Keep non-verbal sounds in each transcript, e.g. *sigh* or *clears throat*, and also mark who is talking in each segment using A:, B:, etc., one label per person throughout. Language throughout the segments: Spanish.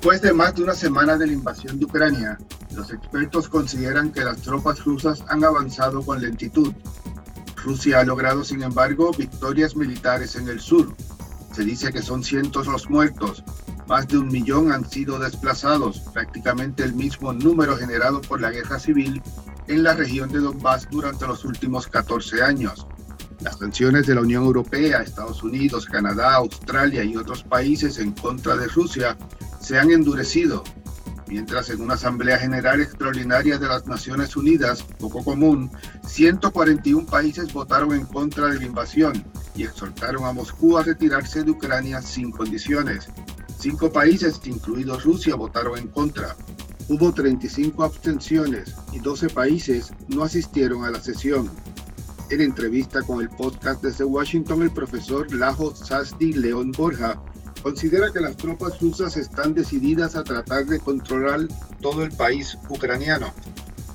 A: Después de más de una semana de la invasión de Ucrania, los expertos consideran que las tropas rusas han avanzado con lentitud. Rusia ha logrado, sin embargo, victorias militares en el sur. Se dice que son cientos los muertos, más de un millón han sido desplazados, prácticamente el mismo número generado por la guerra civil en la región de Donbass durante los últimos 14 años. Las sanciones de la Unión Europea, Estados Unidos, Canadá, Australia y otros países en contra de Rusia se han endurecido, mientras en una Asamblea General Extraordinaria de las Naciones Unidas, poco común, 141 países votaron en contra de la invasión y exhortaron a Moscú a retirarse de Ucrania sin condiciones. Cinco países, incluidos Rusia, votaron en contra. Hubo 35 abstenciones y 12 países no asistieron a la sesión. En entrevista con el podcast desde Washington, el profesor Lajo Sasdi León Borja considera que las tropas rusas están decididas a tratar de controlar todo el país ucraniano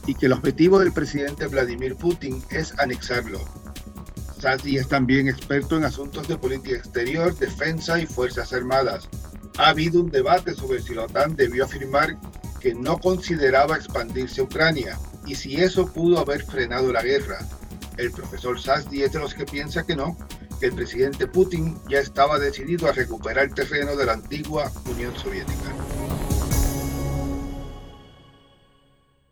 A: y que el objetivo del presidente Vladimir Putin es anexarlo. Sasdi es también experto en asuntos de política exterior, defensa y fuerzas armadas. Ha habido un debate sobre si la OTAN debió afirmar que no consideraba expandirse a Ucrania y si eso pudo haber frenado la guerra. El profesor Sasdi es de los que piensa que no, que el presidente Putin ya estaba decidido a recuperar el terreno de la antigua Unión Soviética.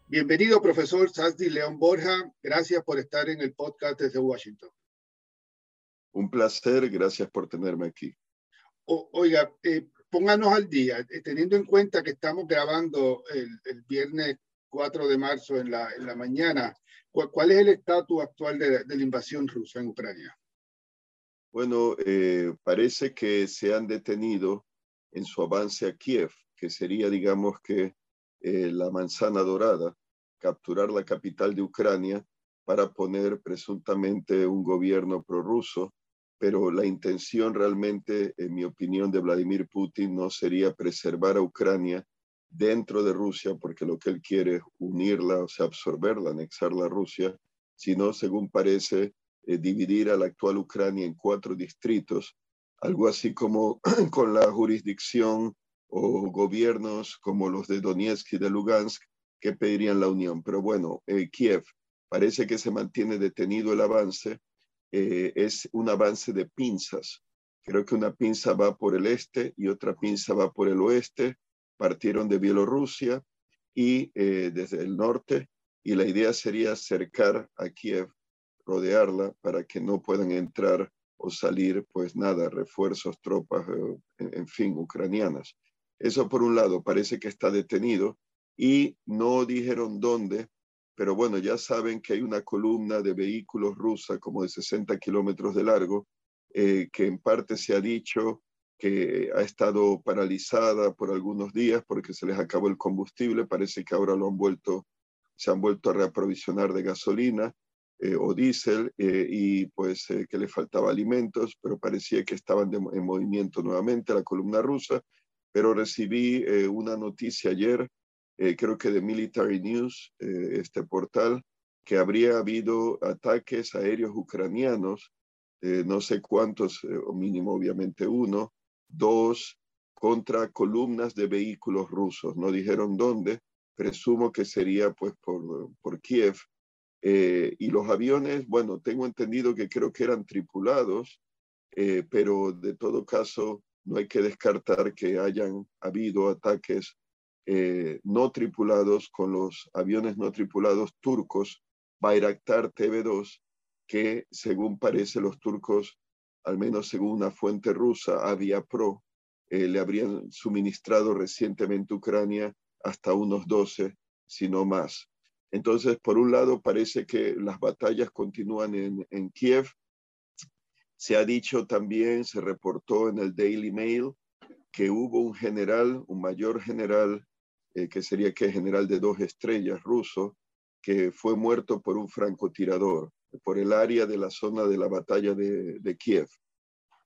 A: Bienvenido, profesor Sasdi León Borja. Gracias por estar en el podcast desde Washington.
B: Un placer, gracias por tenerme aquí.
A: oiga, eh, pónganos al día, eh, teniendo en cuenta que estamos grabando el, el viernes 4 de marzo en la, en la mañana. ¿Cuál, es el estatus actual de, de, la invasión rusa en Ucrania?
B: Bueno, eh, parece que se han detenido en su avance a Kiev, que sería, digamos que, eh, la manzana dorada, capturar la capital de Ucrania para poner presuntamente un gobierno prorruso, pero la intención realmente, en mi opinión, de Vladimir Putin no sería preservar a Ucrania, dentro de Rusia, porque lo que él quiere es unirla, o sea, absorberla, anexarla a Rusia, sino, según parece, eh, dividir a la actual Ucrania en cuatro distritos, algo así como *clears throat* con la jurisdicción o gobiernos como los de Donetsk y de Lugansk que pedirían la unión. Pero bueno, eh, Kiev parece que se mantiene detenido el avance, eh, es un avance de pinzas. Creo que una pinza va por el este y otra pinza va por el oeste partieron de Bielorrusia y desde el norte y la idea sería acercar a Kiev, rodearla para que no puedan entrar o salir, pues nada, refuerzos, tropas, eh, en, fin, ucranianas. Eso por un lado parece que está detenido y no dijeron dónde, pero bueno, ya saben que hay una columna de vehículos rusa como de 60 kilómetros de largo, eh, que en parte se ha dicho que ha estado paralizada por algunos días porque se les acabó el combustible. Parece que ahora lo han vuelto, se han vuelto a reaprovisionar de gasolina eh, o diésel eh, y pues eh, que le faltaba alimentos, pero parecía que estaban en movimiento nuevamente la columna rusa. Pero recibí una noticia ayer, creo que de Military News, este portal, que habría habido ataques aéreos ucranianos, no sé cuántos, o mínimo obviamente uno, dos contra columnas de vehículos rusos. No dijeron dónde, presumo que sería pues por, por Kiev. Eh, y los aviones, bueno, tengo entendido que creo que eran tripulados, eh, pero de todo caso no hay que descartar que hayan habido ataques eh, no tripulados con los aviones no tripulados turcos Bayraktar TV2, que según parece los turcos al menos según una fuente rusa, Aviapro, le habrían suministrado recientemente Ucrania hasta unos 12, si no más. Entonces, por un lado, parece que las batallas continúan en, Kiev. Se ha dicho también, se reportó en el Daily Mail, que hubo un general, un mayor general, eh, que sería que general de dos estrellas ruso, que fue muerto por un francotirador por el área de la zona de la batalla de, Kiev.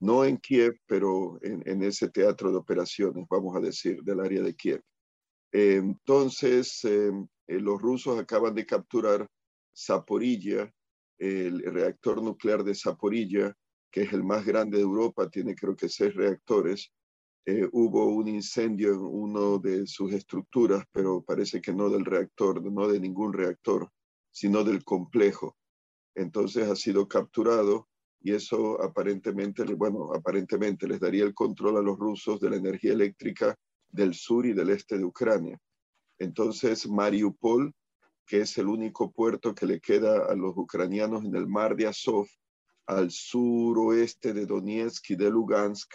B: No en Kiev, pero en, ese teatro de operaciones, vamos a decir, del área de Kiev. entonces, em, eh, los rusos acaban de capturar Zaporilla, el reactor nuclear de Zaporilla, que es el más grande de Europa, tiene creo que seis reactores. eh, hubo un incendio en uno de sus estructuras, pero parece que no del reactor, no de ningún reactor, sino del complejo. Entonces ha sido capturado y eso aparentemente, bueno, aparentemente les daría el control a los rusos de la energía eléctrica del sur y del este de Ucrania. Entonces, Mariupol, que es el único puerto que le queda a los ucranianos en el mar de Azov, al suroeste de Donetsk y de Lugansk,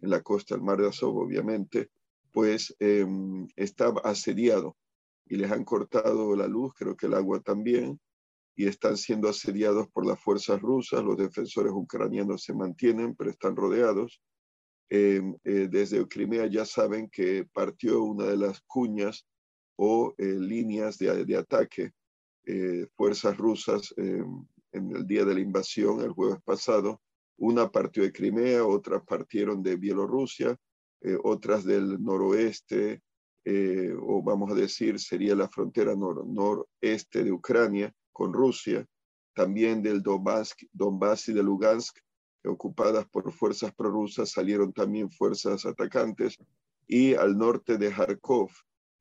B: en la costa del mar de Azov, obviamente, pues em, está asediado y les han cortado la luz, creo que el agua también, y están siendo asediados por las fuerzas rusas. Los defensores ucranianos se mantienen, pero están rodeados. Em, eh, desde Crimea ya saben que partió una de las cuñas o eh, líneas de, de ataque. Eh, fuerzas rusas em, en el día de la invasión, el jueves pasado, una partió de Crimea, otras partieron de Bielorrusia, otras del noroeste, o vamos a decir, sería la frontera noreste de Ucrania, con Rusia, también del Donbass, y de Lugansk, ocupadas por fuerzas prorrusas, salieron también fuerzas atacantes, y al norte de Kharkov,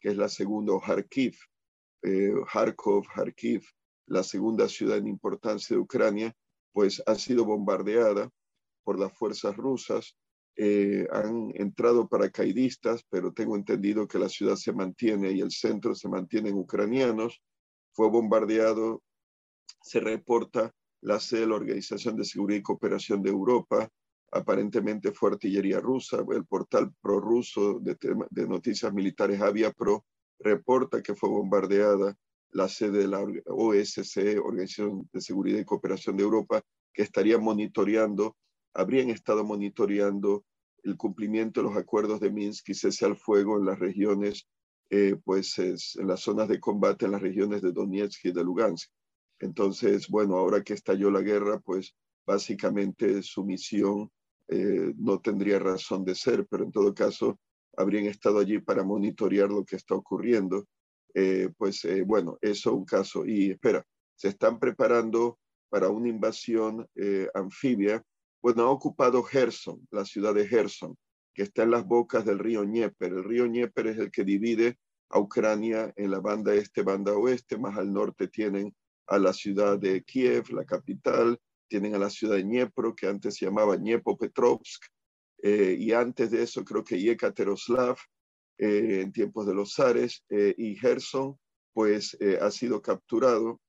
B: que es la segunda, Kharkiv, eh, Kharkiv, la segunda ciudad en importancia de Ucrania, pues ha sido bombardeada por las fuerzas rusas. Eh, han entrado paracaidistas, pero tengo entendido que la ciudad se mantiene y el centro se mantienen ucranianos fue bombardeado, se reporta la sede de la Organización de Seguridad y Cooperación de Europa, aparentemente fue artillería rusa, el portal prorruso de, de noticias militares Avia Pro reporta que fue bombardeada la sede de la OSCE, Organización de Seguridad y Cooperación de Europa, que estaría monitoreando, habrían estado monitoreando el cumplimiento de los acuerdos de Minsk y cese al fuego en las regiones eh, pues es en las zonas de combate en las regiones de Donetsk y de Lugansk. Entonces, bueno, ahora que estalló la guerra, pues básicamente su misión eh, no tendría razón de ser, pero en todo caso habrían estado allí para monitorear lo que está ocurriendo. Eh, pues bueno, eso es un caso. Y espera, se están preparando para una invasión anfibia. Bueno, ha ocupado Gerson, la ciudad de Gerson que está en las bocas del río Dnieper. El río Dnieper es el que divide a Ucrania en la banda este, banda oeste, más al norte tienen a la ciudad de Kiev, la capital, tienen a la ciudad de Dniepro, que antes se llamaba Dniepopetrovsk, eh, y antes de eso creo que Yekateroslav, eh, en tiempos de los zares, eh, y Gerson, pues ha sido capturado,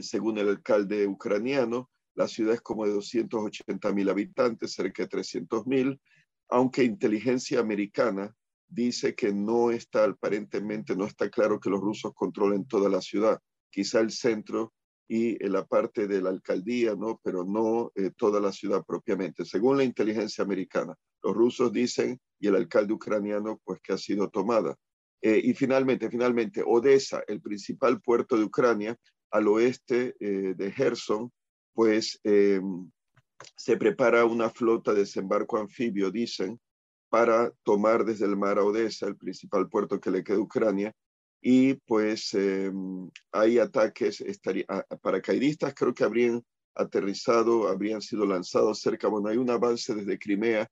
B: según el alcalde ucraniano, la ciudad es como de 280 mil habitantes, cerca de 300 mil, aunque inteligencia americana dice que no está, aparentemente no está claro que los rusos controlen toda la ciudad, quizá el centro y la parte de la alcaldía, ¿no? pero no eh, toda la ciudad propiamente. Según la inteligencia americana, los rusos dicen y el alcalde ucraniano pues que ha sido tomada. Eh, y finalmente, finalmente, Odessa, el principal puerto de Ucrania, al oeste eh, de Gerson, pues se prepara una flota de desembarco anfibio, dicen, para tomar desde el mar a Odessa, el principal puerto que le queda a Ucrania, y pues em, hay ataques estaría, paracaidistas, creo que habrían aterrizado, habrían sido lanzados cerca, bueno, hay un avance desde Crimea,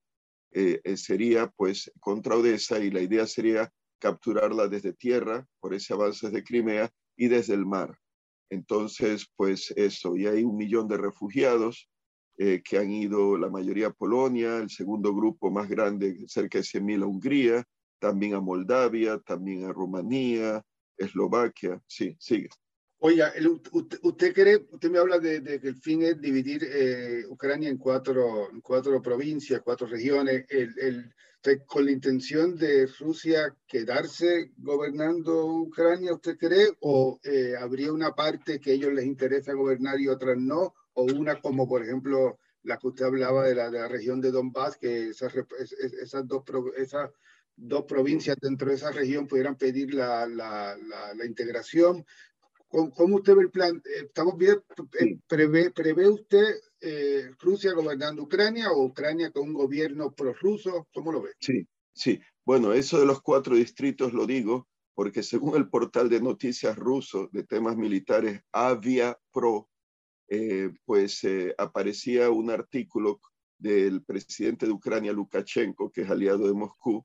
B: eh, eh, sería pues contra Odessa y la idea sería capturarla desde tierra por ese avance de Crimea y desde el mar. Entonces, pues eso, y hay un millón de refugiados, eh, que han ido la mayoría a Polonia, el segundo grupo más grande, cerca de 100.000 a Hungría, también a Moldavia, también a Rumanía, Eslovaquia. Sí, sigue.
A: Oiga, usted, cree, usted me habla de, que el fin es dividir eh, Ucrania en cuatro, en cuatro provincias, cuatro regiones, el, con la intención de Rusia quedarse gobernando Ucrania, ¿usted cree? ¿O eh, habría una parte que a ellos les interesa gobernar y otras no? o una como por ejemplo la que usted hablaba de la, de la región de Donbass, que esas, esas, dos, esas dos provincias dentro de esa región pudieran pedir la, la, la, integración. ¿Cómo, usted ve el plan? ¿Estamos bien? Eh, ¿Prevé, prevé usted eh, Rusia gobernando Ucrania o Ucrania con un gobierno prorruso? ¿Cómo lo ve?
B: Sí, sí. Bueno, eso de los cuatro distritos lo digo porque según el portal de noticias ruso de temas militares Avia Pro, eh, pues eh, aparecía un artículo del presidente de Ucrania, Lukashenko, que es aliado de Moscú,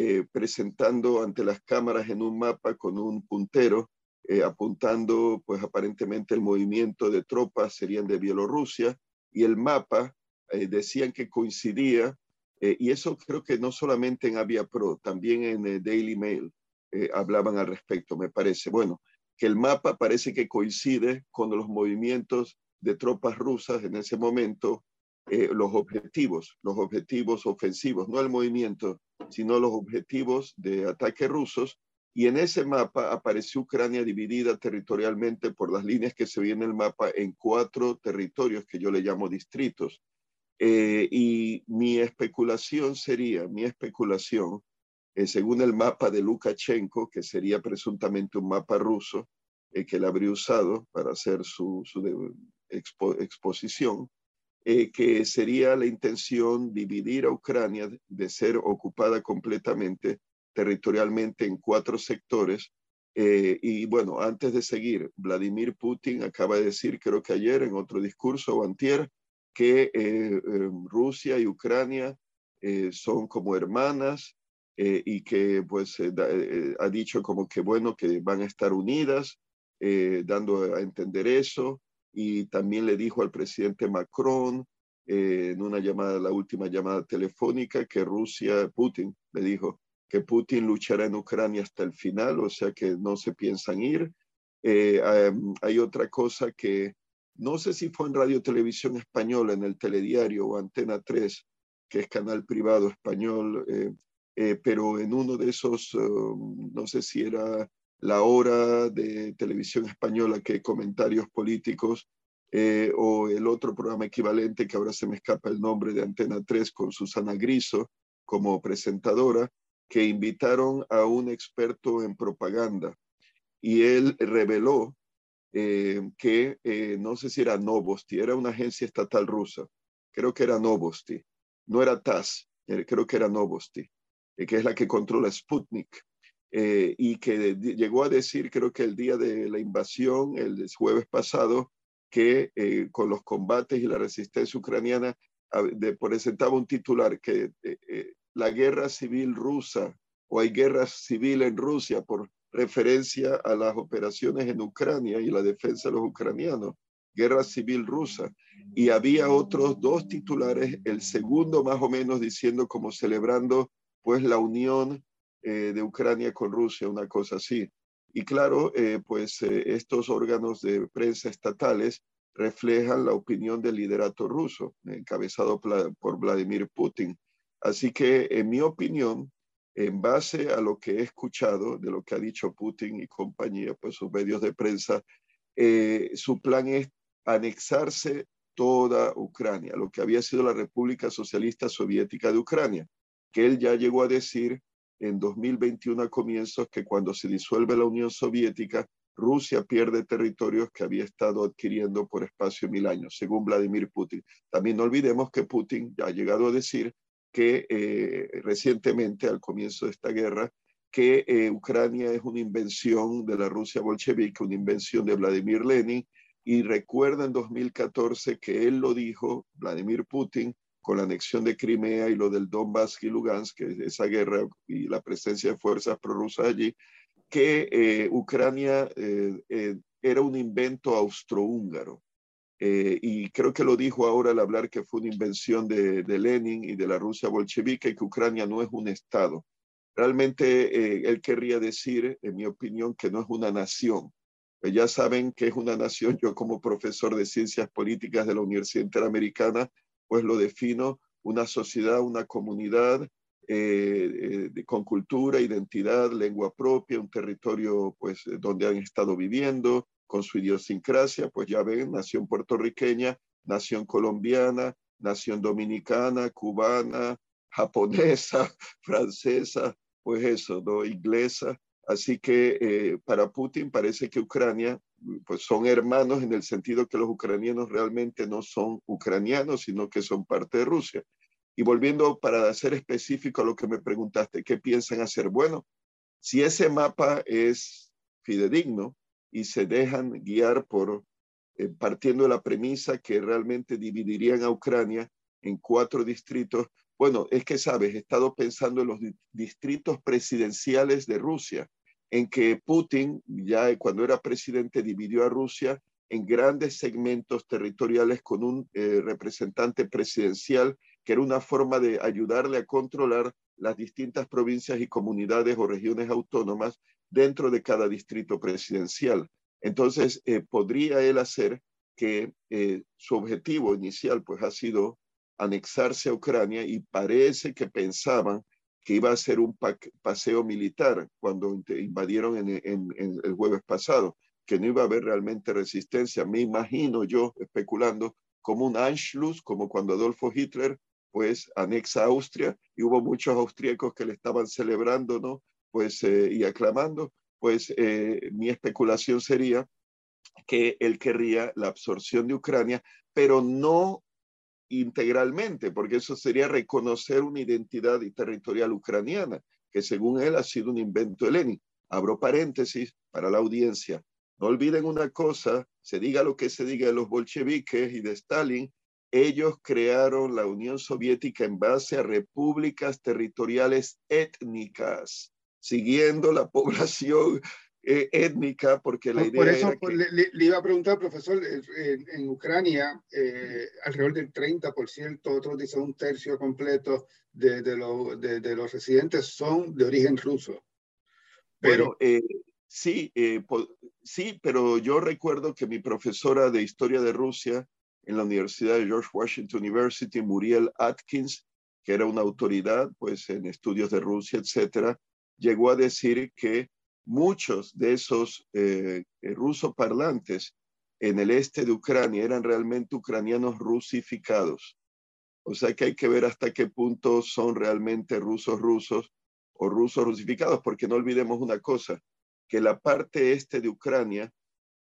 B: eh, presentando ante las cámaras en un mapa con un puntero, eh, apuntando pues aparentemente el movimiento de tropas serían de Bielorrusia, y el mapa decían que coincidía, y eso creo que no solamente en Avia Pro, también en Daily Mail hablaban al respecto, me parece. Bueno, que el mapa parece que coincide con los movimientos de tropas rusas en ese momento, eh, los objetivos, los objetivos ofensivos, no el movimiento, sino los objetivos de ataque rusos. Y en ese mapa apareció Ucrania dividida territorialmente por las líneas que se ven en el mapa en cuatro territorios que yo le llamo distritos. Eh, y mi especulación sería, mi especulación eh, según el mapa de Lukashenko, que sería presuntamente un mapa ruso, eh, que él habría usado para hacer su, exposición, eh, que sería la intención dividir a Ucrania de ser ocupada completamente territorialmente en cuatro sectores. y bueno, antes de seguir, Vladimir Putin acaba de decir, creo que ayer en otro discurso o antier, que Rusia y Ucrania son como hermanas eh, y que pues eh, eh, ha dicho como que bueno, que van a estar unidas, dando a entender eso. Y también le dijo al presidente Macron en una llamada, la última llamada telefónica, que Rusia, Putin, le dijo que Putin luchará en Ucrania hasta el final, o sea que no se piensan ir. hay otra cosa que no sé si fue en Radio Televisión Española, en el telediario o Antena 3, que es canal privado español, eh, pero en uno de esos, um, no sé si era la hora de televisión española que comentarios políticos eh, o el otro programa equivalente que ahora se me escapa el nombre de Antena 3 con Susana Griso como presentadora, que invitaron a un experto en propaganda. Y él reveló eh, que no sé si era Novosti, era una agencia estatal rusa, creo que era Novosti, no era TAS, creo que era Novosti, eh, que es la que controla Sputnik, eh, y que llegó a decir, creo que el día de la invasión, el jueves pasado, que eh, con los combates y la resistencia ucraniana presentaba un titular que la guerra civil rusa o hay guerra civil en Rusia por referencia a las operaciones en Ucrania y la defensa de los ucranianos, guerra civil rusa. Y había otros dos titulares, el segundo más o menos diciendo como celebrando pues la unión eh, de Ucrania con Rusia, una cosa así. Y claro, eh, pues eh, estos órganos de prensa estatales reflejan la opinión del liderato ruso, encabezado por Vladimir Putin. Así que, en mi opinión, en base a lo que he escuchado de lo que ha dicho Putin y compañía, pues sus medios de prensa, su plan es anexarse toda Ucrania, lo que había sido la República Socialista Soviética de Ucrania que él ya llegó a decir en 2021 a comienzos que cuando se disuelve la Unión Soviética, Rusia pierde territorios que había estado adquiriendo por espacio de mil años, según Vladimir Putin. También no olvidemos que Putin ha llegado a decir que eh, recientemente, al comienzo de esta guerra, que eh, Ucrania es una invención de la Rusia bolchevique, una invención de Vladimir Lenin, y recuerda en 2014 que él lo dijo, Vladimir Putin, con la anexión de Crimea y lo del Donbass y Lugansk, esa guerra y la presencia de fuerzas prorrusas allí, que eh, Ucrania eh, eh, era un invento austrohúngaro. y creo que lo dijo ahora al hablar que fue una invención de, de, Lenin y de la Rusia bolchevique, que Ucrania no es un Estado. Realmente él querría decir, en mi opinión, que no es una nación. ya saben que es una nación. Yo como profesor de ciencias políticas de la Universidad Interamericana, pues lo defino una sociedad, una comunidad eh, eh, con cultura, identidad, lengua propia, un territorio pues donde han estado viviendo, con su idiosincrasia, pues ya ven, nación puertorriqueña, nación colombiana, nación dominicana, cubana, japonesa, *laughs* francesa, pues eso, ¿no? Inglesa. Así que eh, para Putin parece que Ucrania pues son hermanos en el sentido que los ucranianos realmente no son ucranianos, sino que son parte de Rusia. Y volviendo para ser específico a lo que me preguntaste, ¿qué piensan hacer? Bueno, si ese mapa es fidedigno y se dejan guiar por, eh, partiendo de la premisa que realmente dividirían a Ucrania, en cuatro distritos. Bueno, es que sabes, he estado pensando en los distritos presidenciales de Rusia, en que Putin, ya cuando era presidente, dividió a Rusia en grandes segmentos territoriales con un eh, representante presidencial, que era una forma de ayudarle a controlar las distintas provincias y comunidades o regiones autónomas dentro de cada distrito presidencial. Entonces, eh, podría él hacer que eh, su objetivo inicial pues ha sido anexarse a Ucrania y parece que pensaban que iba a ser un paseo militar cuando invadieron en, el jueves pasado, que no iba a haber realmente resistencia. Me imagino yo, especulando, como un Anschluss, como cuando Adolfo Hitler pues anexa Austria y hubo muchos austríacos que le estaban celebrando, ¿no? Pues eh, y aclamando, pues eh, mi especulación sería que él querría la absorción de Ucrania, pero no integralmente, porque eso sería reconocer una identidad territorial ucraniana, que según él ha sido un invento helénico. Abro paréntesis para la audiencia. No olviden una cosa, se diga lo que se diga de los bolcheviques y de Stalin, ellos crearon la Unión Soviética en base a repúblicas territoriales étnicas, siguiendo la *laughs* población eh, étnica, porque la idea.
A: Por eso le, iba a preguntar, profesor, en, Ucrania, eh, alrededor del 30%, otros dicen un tercio completo de, de, de, los residentes son de origen ruso.
B: Pero. Eh, sí, sí, pero yo recuerdo que mi profesora de historia de Rusia en la Universidad de George Washington University, Muriel Atkins, que era una autoridad pues, en estudios de Rusia, etcétera, llegó a decir que muchos de esos eh, rusos parlantes en el este de Ucrania eran realmente ucranianos rusificados. O sea que hay que ver hasta qué punto son realmente rusos rusos o rusos rusificados, porque no olvidemos una cosa, que la parte este de Ucrania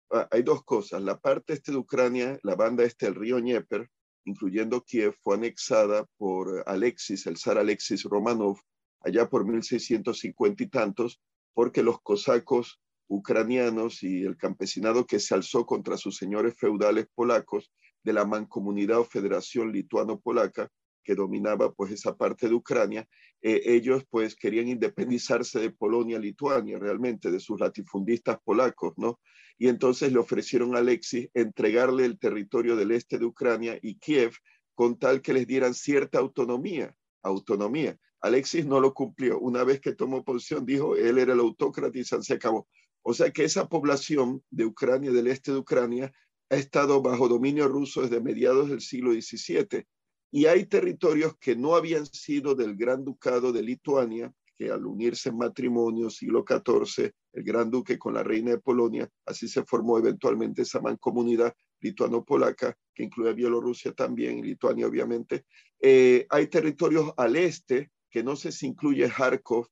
B: Ah, hay dos cosas. La parte este de Ucrania, la banda este del río Dnieper, incluyendo Kiev, fue anexada por Alexis, el zar Alexis Romanov, allá por 1650 y tantos, porque los cosacos ucranianos y el campesinado que se alzó contra sus señores feudales polacos de la mancomunidad o federación lituano-polaca que dominaba pues esa parte de Ucrania, eh, ellos pues querían independizarse de Polonia, Lituania, realmente, de sus latifundistas polacos, ¿no? Y entonces le ofrecieron a Alexis entregarle el territorio del este de Ucrania y Kiev con tal que les dieran cierta autonomía, autonomía. Alexis no lo cumplió. Una vez que tomó posición, dijo, él era el autócrata y se acabó. O sea que esa población de Ucrania, del este de Ucrania, ha estado bajo dominio ruso desde mediados del siglo XVII y hay territorios que no habían sido del Gran Ducado de Lituania, que al unirse en matrimonio, siglo XIV, el Gran Duque con la Reina de Polonia, así se formó eventualmente esa mancomunidad lituano-polaca, que incluye a Bielorrusia también, y Lituania obviamente. Eh, hay territorios al este, que no sé si incluye Kharkov,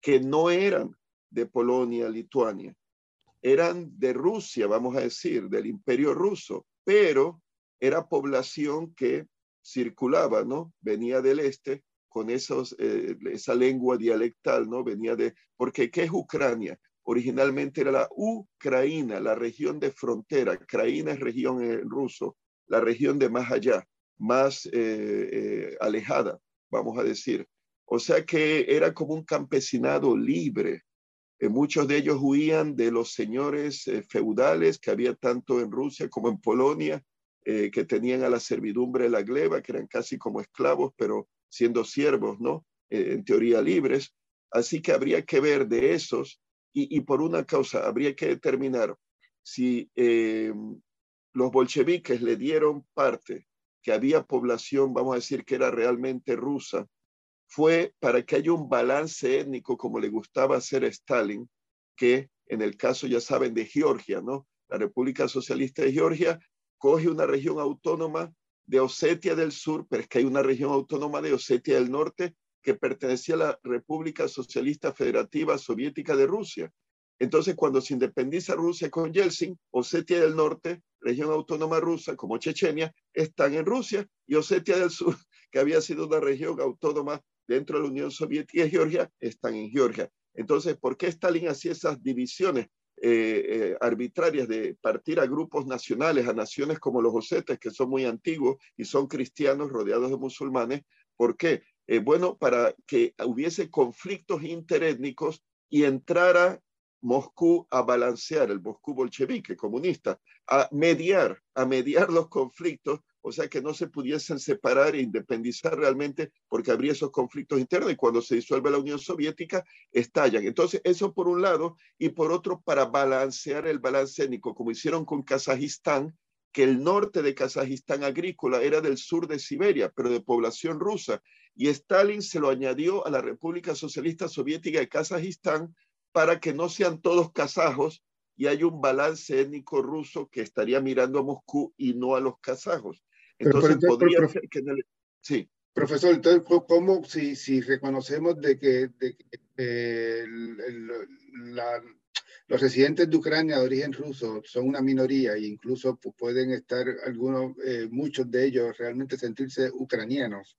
B: que no eran de Polonia, Lituania, eran de Rusia, vamos a decir, del imperio ruso, pero era población que circulaba, ¿no? Venía del este con esos, eh, esa lengua dialectal, ¿no? Venía de, porque ¿qué es Ucrania? Originalmente era la Ucraina, la región de frontera. Ucraina es región en ruso, la región de más allá, más eh, eh, alejada, vamos a decir. O sea que era como un campesinado libre. muchos de ellos huían de los señores feudales que había tanto en Rusia como en Polonia eh, que tenían a la servidumbre de la gleba, que eran casi como esclavos, pero siendo siervos, ¿no? Eh, en teoría libres. Así que habría que ver de esos y, por una causa, habría que determinar si eh, los bolcheviques le dieron parte, que había población, vamos a decir, que era realmente rusa, fue para que haya un balance étnico como le gustaba hacer a Stalin, que en el caso, ya saben, de Georgia, ¿no? La República Socialista de Georgia coge una región autónoma de Osetia del Sur, pero es que hay una región autónoma de Osetia del Norte que pertenecía a la República Socialista Federativa Soviética de Rusia. Entonces, cuando se independiza Rusia con Yeltsin, Osetia del Norte, región autónoma rusa como Chechenia, están en Rusia y Osetia del Sur, *laughs* que había sido una región autónoma dentro de la Unión Soviética y Georgia, están en Georgia. Entonces, ¿por qué Stalin hacía esas divisiones? eh, arbitrarias de partir a grupos nacionales, a naciones como los osetes, que son muy antiguos y son cristianos rodeados de musulmanes. ¿Por qué? bueno, para que hubiese conflictos interétnicos y entrara Moscú a balancear, el Moscú bolchevique comunista, a mediar, a mediar los conflictos, o sea que no se pudiesen separar e independizar realmente porque habría esos conflictos internos y cuando se disuelve la Unión Soviética estallan. Entonces, eso por un lado y por otro para balancear el balance étnico, como hicieron con Kazajistán, que el norte de Kazajistán agrícola era del sur de Siberia, pero de población rusa, y Stalin se lo añadió a la República Socialista Soviética de Kazajistán para que no sean todos kazajos y hay un balance étnico ruso que estaría mirando a Moscú y no a los kazajos. Entonces, podría ser que
A: Sí. Profesor, entonces, ¿cómo si, si reconocemos de que, de eh, los residentes de Ucrania de origen ruso son una minoría e incluso pueden estar algunos, eh, muchos de ellos realmente sentirse ucranianos?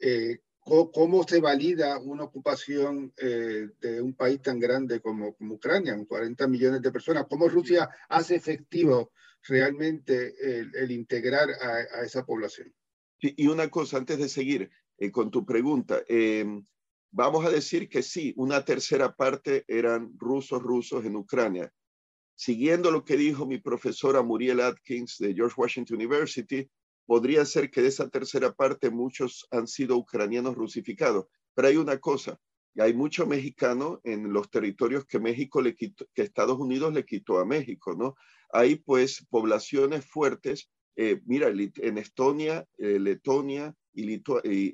A: Eh, ¿Cómo, se valida una ocupación eh, de un país tan grande como, como, Ucrania, con 40 millones de personas? ¿Cómo Rusia hace efectivo realmente el, integrar a, esa población?
B: Y una cosa, antes de seguir eh, con tu pregunta, em, vamos a decir que sí, una tercera parte eran rusos rusos en Ucrania. Siguiendo lo que dijo mi profesora Muriel Atkins de George Washington University, podría ser que de esa tercera parte muchos han sido ucranianos rusificados. Pero hay una cosa, y hay mucho mexicano en los territorios que México le quitó, que Estados Unidos le quitó a México, ¿no? Hay pues poblaciones fuertes, eh, mira, en Estonia, eh, Letonia y,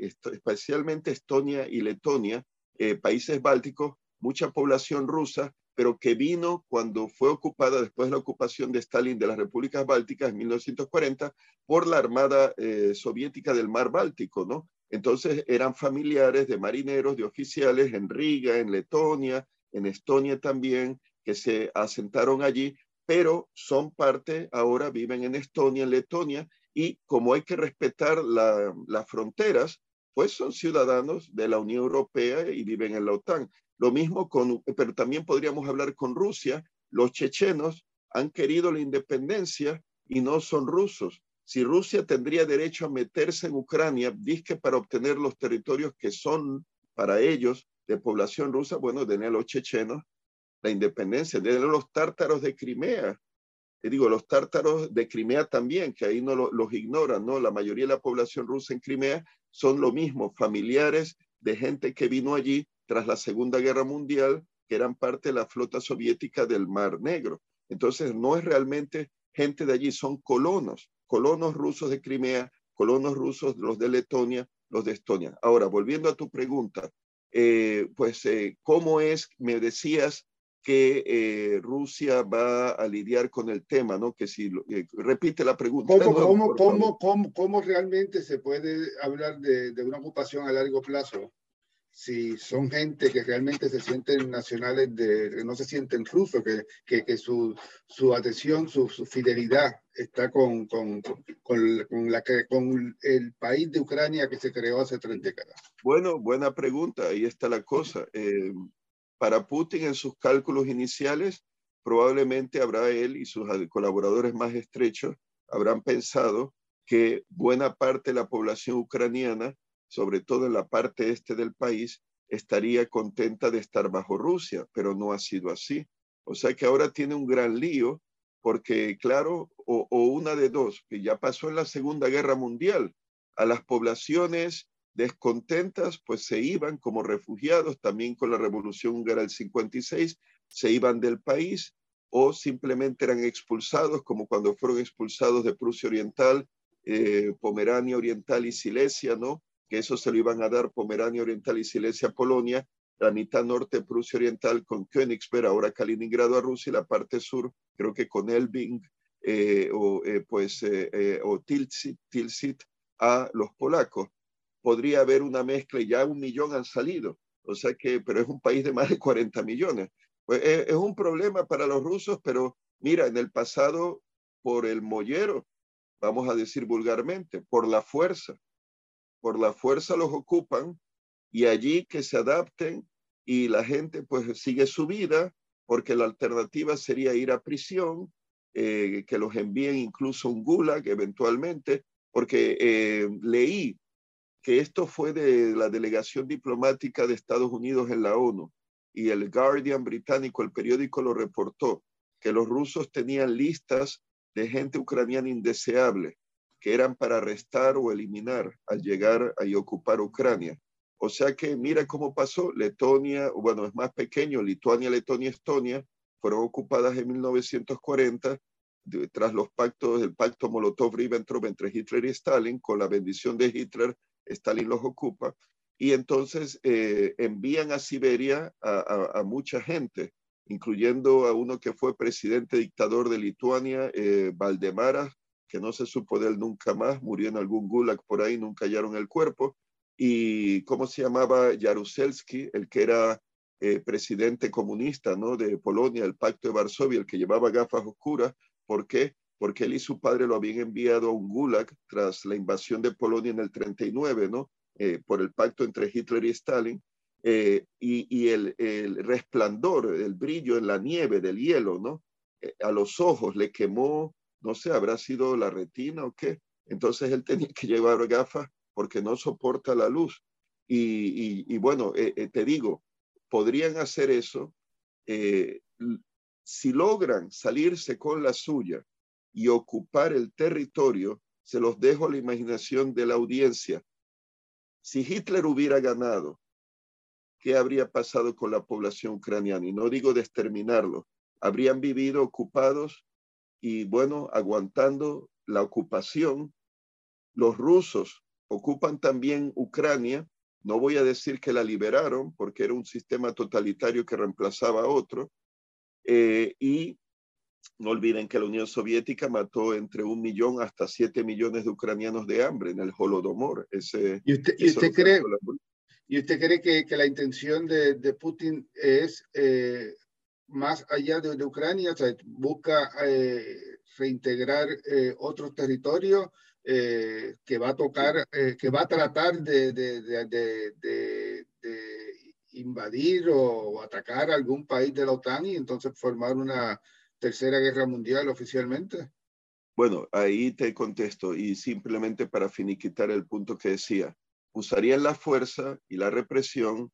B: especialmente Estonia y Letonia, eh, países bálticos, mucha población rusa pero que vino cuando fue ocupada, después de la ocupación de Stalin de las repúblicas bálticas en 1940, por la Armada Soviética del Mar Báltico, ¿no? Entonces eran familiares de marineros, de oficiales en Riga, en Letonia, en Estonia también, que se asentaron allí, pero son parte, ahora viven en Estonia, en Letonia, y como hay que respetar las fronteras, pues son ciudadanos de la Unión Europea y viven en la OTAN. Lo mismo con, pero también podríamos hablar con Rusia. Los chechenos han querido la independencia y no son rusos. Si Rusia tendría derecho a meterse en Ucrania, dice para obtener los territorios que son para ellos de población rusa, bueno, denle los chechenos la independencia, denle los tártaros de Crimea. Te digo, los tártaros de Crimea también, que ahí no los ignoran, ¿no? La mayoría de la población rusa en Crimea son lo mismo, familiares de gente que vino allí tras la Segunda Guerra Mundial, que eran parte de la flota soviética del Mar Negro. Entonces, no es realmente gente de allí, son colonos, colonos rusos de Crimea, colonos rusos, los de Letonia, los de Estonia. Ahora, volviendo a tu pregunta, eh, pues, eh, ¿cómo es, me decías, que eh, Rusia va a lidiar con el tema, ¿no? Que si repite la pregunta.
A: ¿Cómo, cómo, cómo, cómo, realmente se puede hablar de, de, una ocupación a largo plazo si son gente que realmente se sienten nacionales, de, que no se sienten rusos, que, que, su, su atención, su, su, fidelidad está con, con, con, la, con el país de Ucrania que se creó hace tres décadas.
B: Bueno, buena pregunta, ahí está la cosa. Eh, para Putin en sus cálculos iniciales, probablemente habrá él y sus colaboradores más estrechos habrán pensado que buena parte de la población ucraniana sobre todo en la parte este del país, estaría contenta de estar bajo Rusia, pero no ha sido así. O sea que ahora tiene un gran lío porque, claro, o, una de dos, que ya pasó en la Segunda Guerra Mundial, a las poblaciones descontentas, pues se iban como refugiados, también con la Revolución Húngara del 56, se iban del país o simplemente eran expulsados, como cuando fueron expulsados de Prusia Oriental, eh, Pomerania Oriental y Silesia, ¿no? Que eso se lo iban a dar Pomerania Oriental y Silesia Polonia, la mitad norte Prusia Oriental con Königsberg, ahora Kaliningrado a Rusia, y la parte sur creo que con Elbing eh, o, eh, pues, eh, o Tilsit, Tilsit a los polacos. Podría haber una mezcla ya un millón han salido, o sea que, pero es un país de más de 40 millones. Pues es, es un problema para los rusos, pero mira, en el pasado, por el mollero, vamos a decir vulgarmente, por la fuerza, por la fuerza los ocupan y allí que se adapten y la gente pues sigue su vida porque la alternativa sería ir a prisión, eh, que los envíen incluso un gulag eventualmente, porque eh, leí que esto fue de la delegación diplomática de Estados Unidos en la ONU y el Guardian británico, el periódico lo reportó, que los rusos tenían listas de gente ucraniana indeseable que eran para arrestar o eliminar al llegar y ocupar Ucrania. O sea que mira cómo pasó. Letonia, bueno, es más pequeño, Lituania, Letonia, Estonia, fueron ocupadas en 1940 tras los pactos, el pacto Molotov-Ribbentrop entre Hitler y Stalin, con la bendición de Hitler, Stalin los ocupa, y entonces eh, envían a Siberia a, mucha gente, incluyendo a uno que fue presidente dictador de Lituania, eh, Valdemara, que no se supo de él nunca más, murió en algún gulag por ahí, nunca hallaron el cuerpo, y cómo se llamaba Jaruzelski, el que era eh, presidente comunista ¿no? de Polonia, el Pacto de Varsovia, el que llevaba gafas oscuras. ¿Por qué? Porque él y su padre lo habían enviado a un gulag tras la invasión de Polonia en el 39, ¿no? Eh, por el pacto entre Hitler y Stalin. Eh, y, el, el, resplandor, el brillo en la nieve del hielo, ¿no? a los ojos le quemó, no sé, habrá sido la retina o qué. Entonces él tenía que llevar gafas porque no soporta la luz. Y, bueno, eh, eh, te digo, podrían hacer eso eh, si logran salirse con la suya y ocupar el territorio, se los dejo a la imaginación de la audiencia. Si Hitler hubiera ganado, ¿qué habría pasado con la población ucraniana? Y no digo de exterminarlo, habrían vivido ocupados y bueno, aguantando la ocupación. Los rusos ocupan también Ucrania. No voy a decir que la liberaron porque era un sistema totalitario que reemplazaba a otro. Eh, y no olviden que la Unión Soviética mató entre un millón hasta siete millones de ucranianos de hambre en el Holodomor. Ese,
A: ¿Y usted, cree, ¿y usted cree que, la intención de, Putin es eh, más allá de, Ucrania? O sea, busca eh, reintegrar otros territorios eh, que va a tocar, eh, que va a tratar de, de, de, de, invadir o atacar algún país de la OTAN y entonces formar una tercera guerra mundial oficialmente?
B: Bueno, ahí te contesto y simplemente para finiquitar el punto que decía, usarían la fuerza y la represión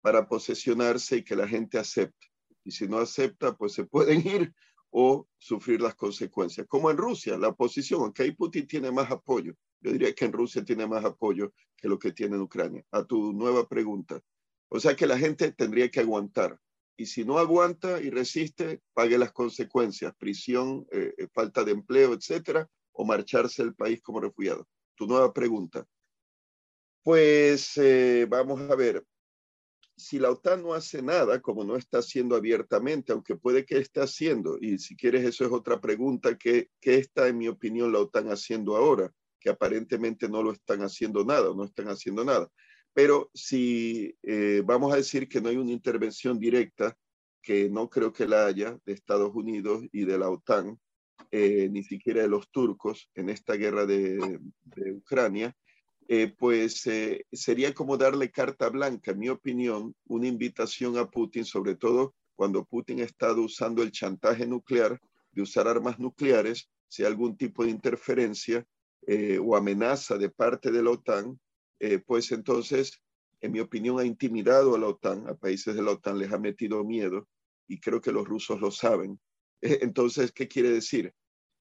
B: para posesionarse y que la gente acepte. Y si no acepta, pues se pueden *laughs* ir o sufrir las consecuencias. Como en Rusia, la oposición, aunque ahí Putin tiene más apoyo, yo diría que en Rusia tiene más apoyo que lo que tiene en Ucrania. A tu nueva pregunta. O sea que la gente tendría que aguantar. Y si no aguanta y resiste, pague las consecuencias, prisión, eh, eh, falta de empleo, etcétera, o marcharse del país como refugiado. Tu nueva pregunta. Pues eh, vamos a ver, si la OTAN no hace nada, como no está haciendo abiertamente, aunque puede que esté haciendo, y si quieres eso es otra pregunta, ¿qué, está en mi opinión la OTAN haciendo ahora? Que aparentemente no lo están haciendo nada, no están haciendo nada. Pero si eh, vamos a decir que no hay una intervención directa, que no creo que la haya de Estados Unidos y de la OTAN, eh, ni siquiera de los turcos en esta guerra de Ucrania, eh, pues eh, sería como darle carta blanca, en mi opinión, una invitación a Putin, sobre todo cuando Putin ha estado usando el chantaje nuclear, de usar armas nucleares, si hay algún tipo de interferencia eh, o amenaza de parte de la OTAN, pues entonces, en mi opinión, ha intimidado a la OTAN, a países de la OTAN les ha metido miedo y creo que los rusos lo saben. *laughs* entonces, ¿qué quiere decir?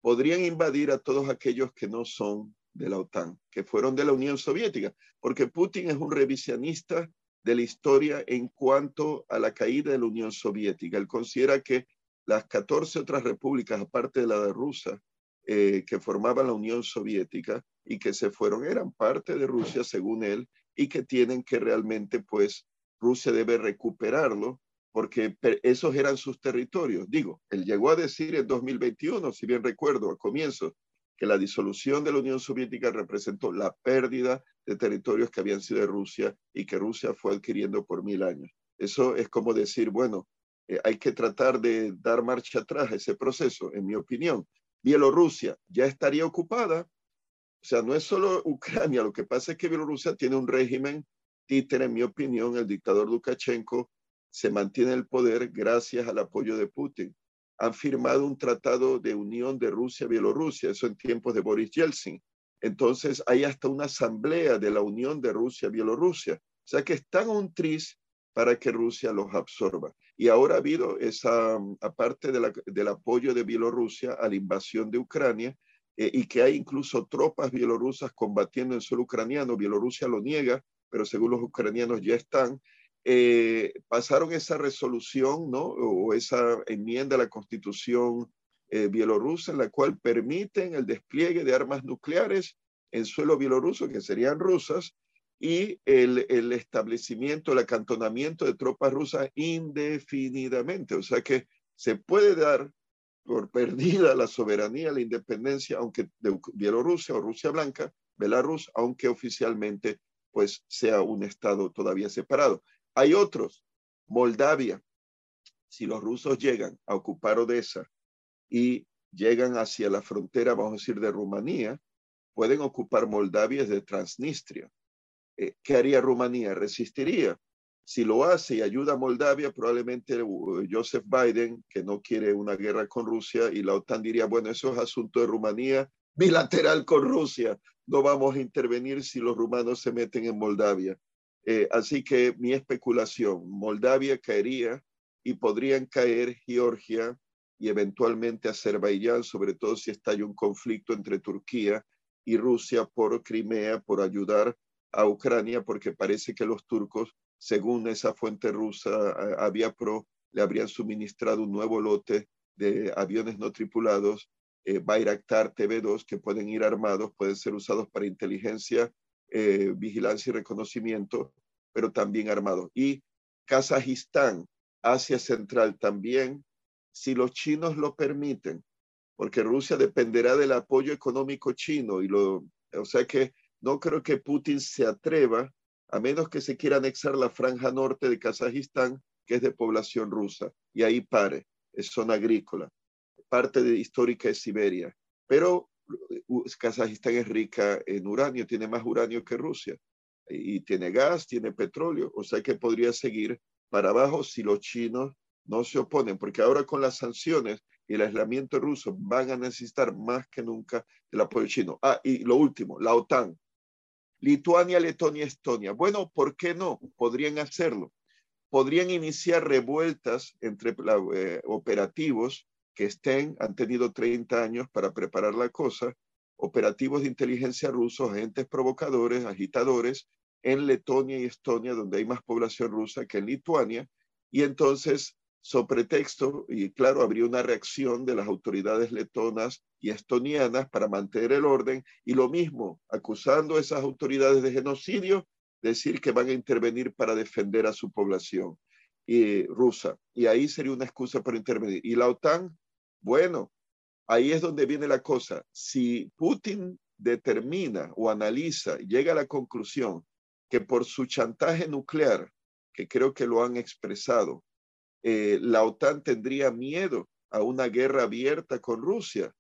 B: Podrían invadir a todos aquellos que no son de la OTAN, que fueron de la Unión Soviética, porque Putin es un revisionista de la historia en cuanto a la caída de la Unión Soviética. Él considera que las 14 otras repúblicas, aparte de la de Rusia, eh, que formaban la Unión Soviética y que se fueron, eran parte de Rusia, según él, y que tienen que realmente, pues, Rusia debe recuperarlo, porque esos eran sus territorios. Digo, él llegó a decir en 2021, si bien recuerdo, a comienzos, que la disolución de la Unión Soviética representó la pérdida de territorios que habían sido de Rusia y que Rusia fue adquiriendo por mil años. Eso es como decir, bueno, eh, hay que tratar de dar marcha atrás a ese proceso, en mi opinión. Bielorrusia ya estaría ocupada, o sea, no es solo Ucrania, lo que pasa es que Bielorrusia tiene un régimen títere, en mi opinión, el dictador Lukashenko se mantiene el poder gracias al apoyo de Putin. Han firmado un tratado de unión de Rusia-Bielorrusia, eso en tiempos de Boris Yeltsin. Entonces hay hasta una asamblea de la unión de Rusia-Bielorrusia. O sea que están un tris para que Rusia los absorba. Y ahora ha habido esa, aparte del apoyo de Bielorrusia a la invasión de Ucrania, eh, y que hay incluso tropas bielorrusas combatiendo en suelo ucraniano. Bielorrusia lo niega, pero según los ucranianos ya están. Eh, pasaron esa resolución, ¿no? O esa enmienda a la constitución eh, bielorrusa en la cual permiten el despliegue de armas nucleares en suelo bielorruso, que serían rusas, y el, el, establecimiento, el acantonamiento de tropas rusas indefinidamente. O sea que se puede dar por *laughs* perdida la soberanía, la independencia, aunque de Bielorrusia o Rusia Blanca, Belarus, aunque oficialmente pues sea un estado todavía separado. Hay otros, Moldavia, si los rusos llegan a ocupar Odessa y llegan hacia la frontera, vamos a decir, de Rumanía, pueden ocupar Moldavia desde Transnistria. Eh, ¿Qué haría Rumanía? Resistiría. Si lo hace y ayuda a Moldavia, probablemente uh, Joseph Biden, que no quiere una guerra con Rusia, y la OTAN diría, bueno, eso es asunto de Rumanía bilateral con Rusia. No vamos a intervenir si los rumanos se meten en Moldavia. Eh, así que mi especulación, Moldavia caería y podrían caer Georgia y eventualmente Azerbaiyán, sobre todo si estalla un conflicto entre Turquía y Rusia por Crimea, por ayudar a Ucrania, porque parece que los turcos según esa fuente rusa, le habrían suministrado un nuevo lote de aviones no tripulados, eh, Bayraktar TV2, que pueden ir armados, pueden ser usados para inteligencia, eh, vigilancia y reconocimiento, pero también armados. Y Kazajistán, Asia Central también, si los chinos lo permiten, porque Rusia dependerá del apoyo económico chino y lo, o sea que no creo que Putin se atreva a menos que se quiera anexar la franja norte de Kazajistán, que es de población rusa, y ahí pare, es zona agrícola, parte de, histórica de Siberia. Pero Kazajistán es rica en uranio, tiene más uranio que Rusia, y tiene gas, tiene petróleo, o sea que podría seguir para abajo si los chinos no se oponen, porque ahora con las sanciones y el aislamiento ruso van a necesitar más que nunca el apoyo chino. Ah, y lo último, la OTAN. Lituania, Letonia, Estonia. Bueno, ¿por qué no? Podrían hacerlo. Podrían iniciar revueltas entre eh, operativos que estén, han tenido 30 años para preparar la cosa, operativos de inteligencia rusos, agentes provocadores, agitadores, en Letonia y Estonia, donde hay más población rusa que en Lituania, y entonces sobre pretexto, y claro, habría una reacción de las autoridades letonas y estonianas para mantener el orden, y lo mismo, acusando a esas autoridades de genocidio, decir que van a intervenir para defender a su población y, rusa. Y ahí sería una excusa para intervenir. Y la OTAN, bueno, ahí es donde viene la cosa. Si Putin determina o analiza, llega a la conclusión que por su chantaje nuclear, que creo que lo han expresado, eh, la OTAN tendría miedo a una guerra abierta con Rusia.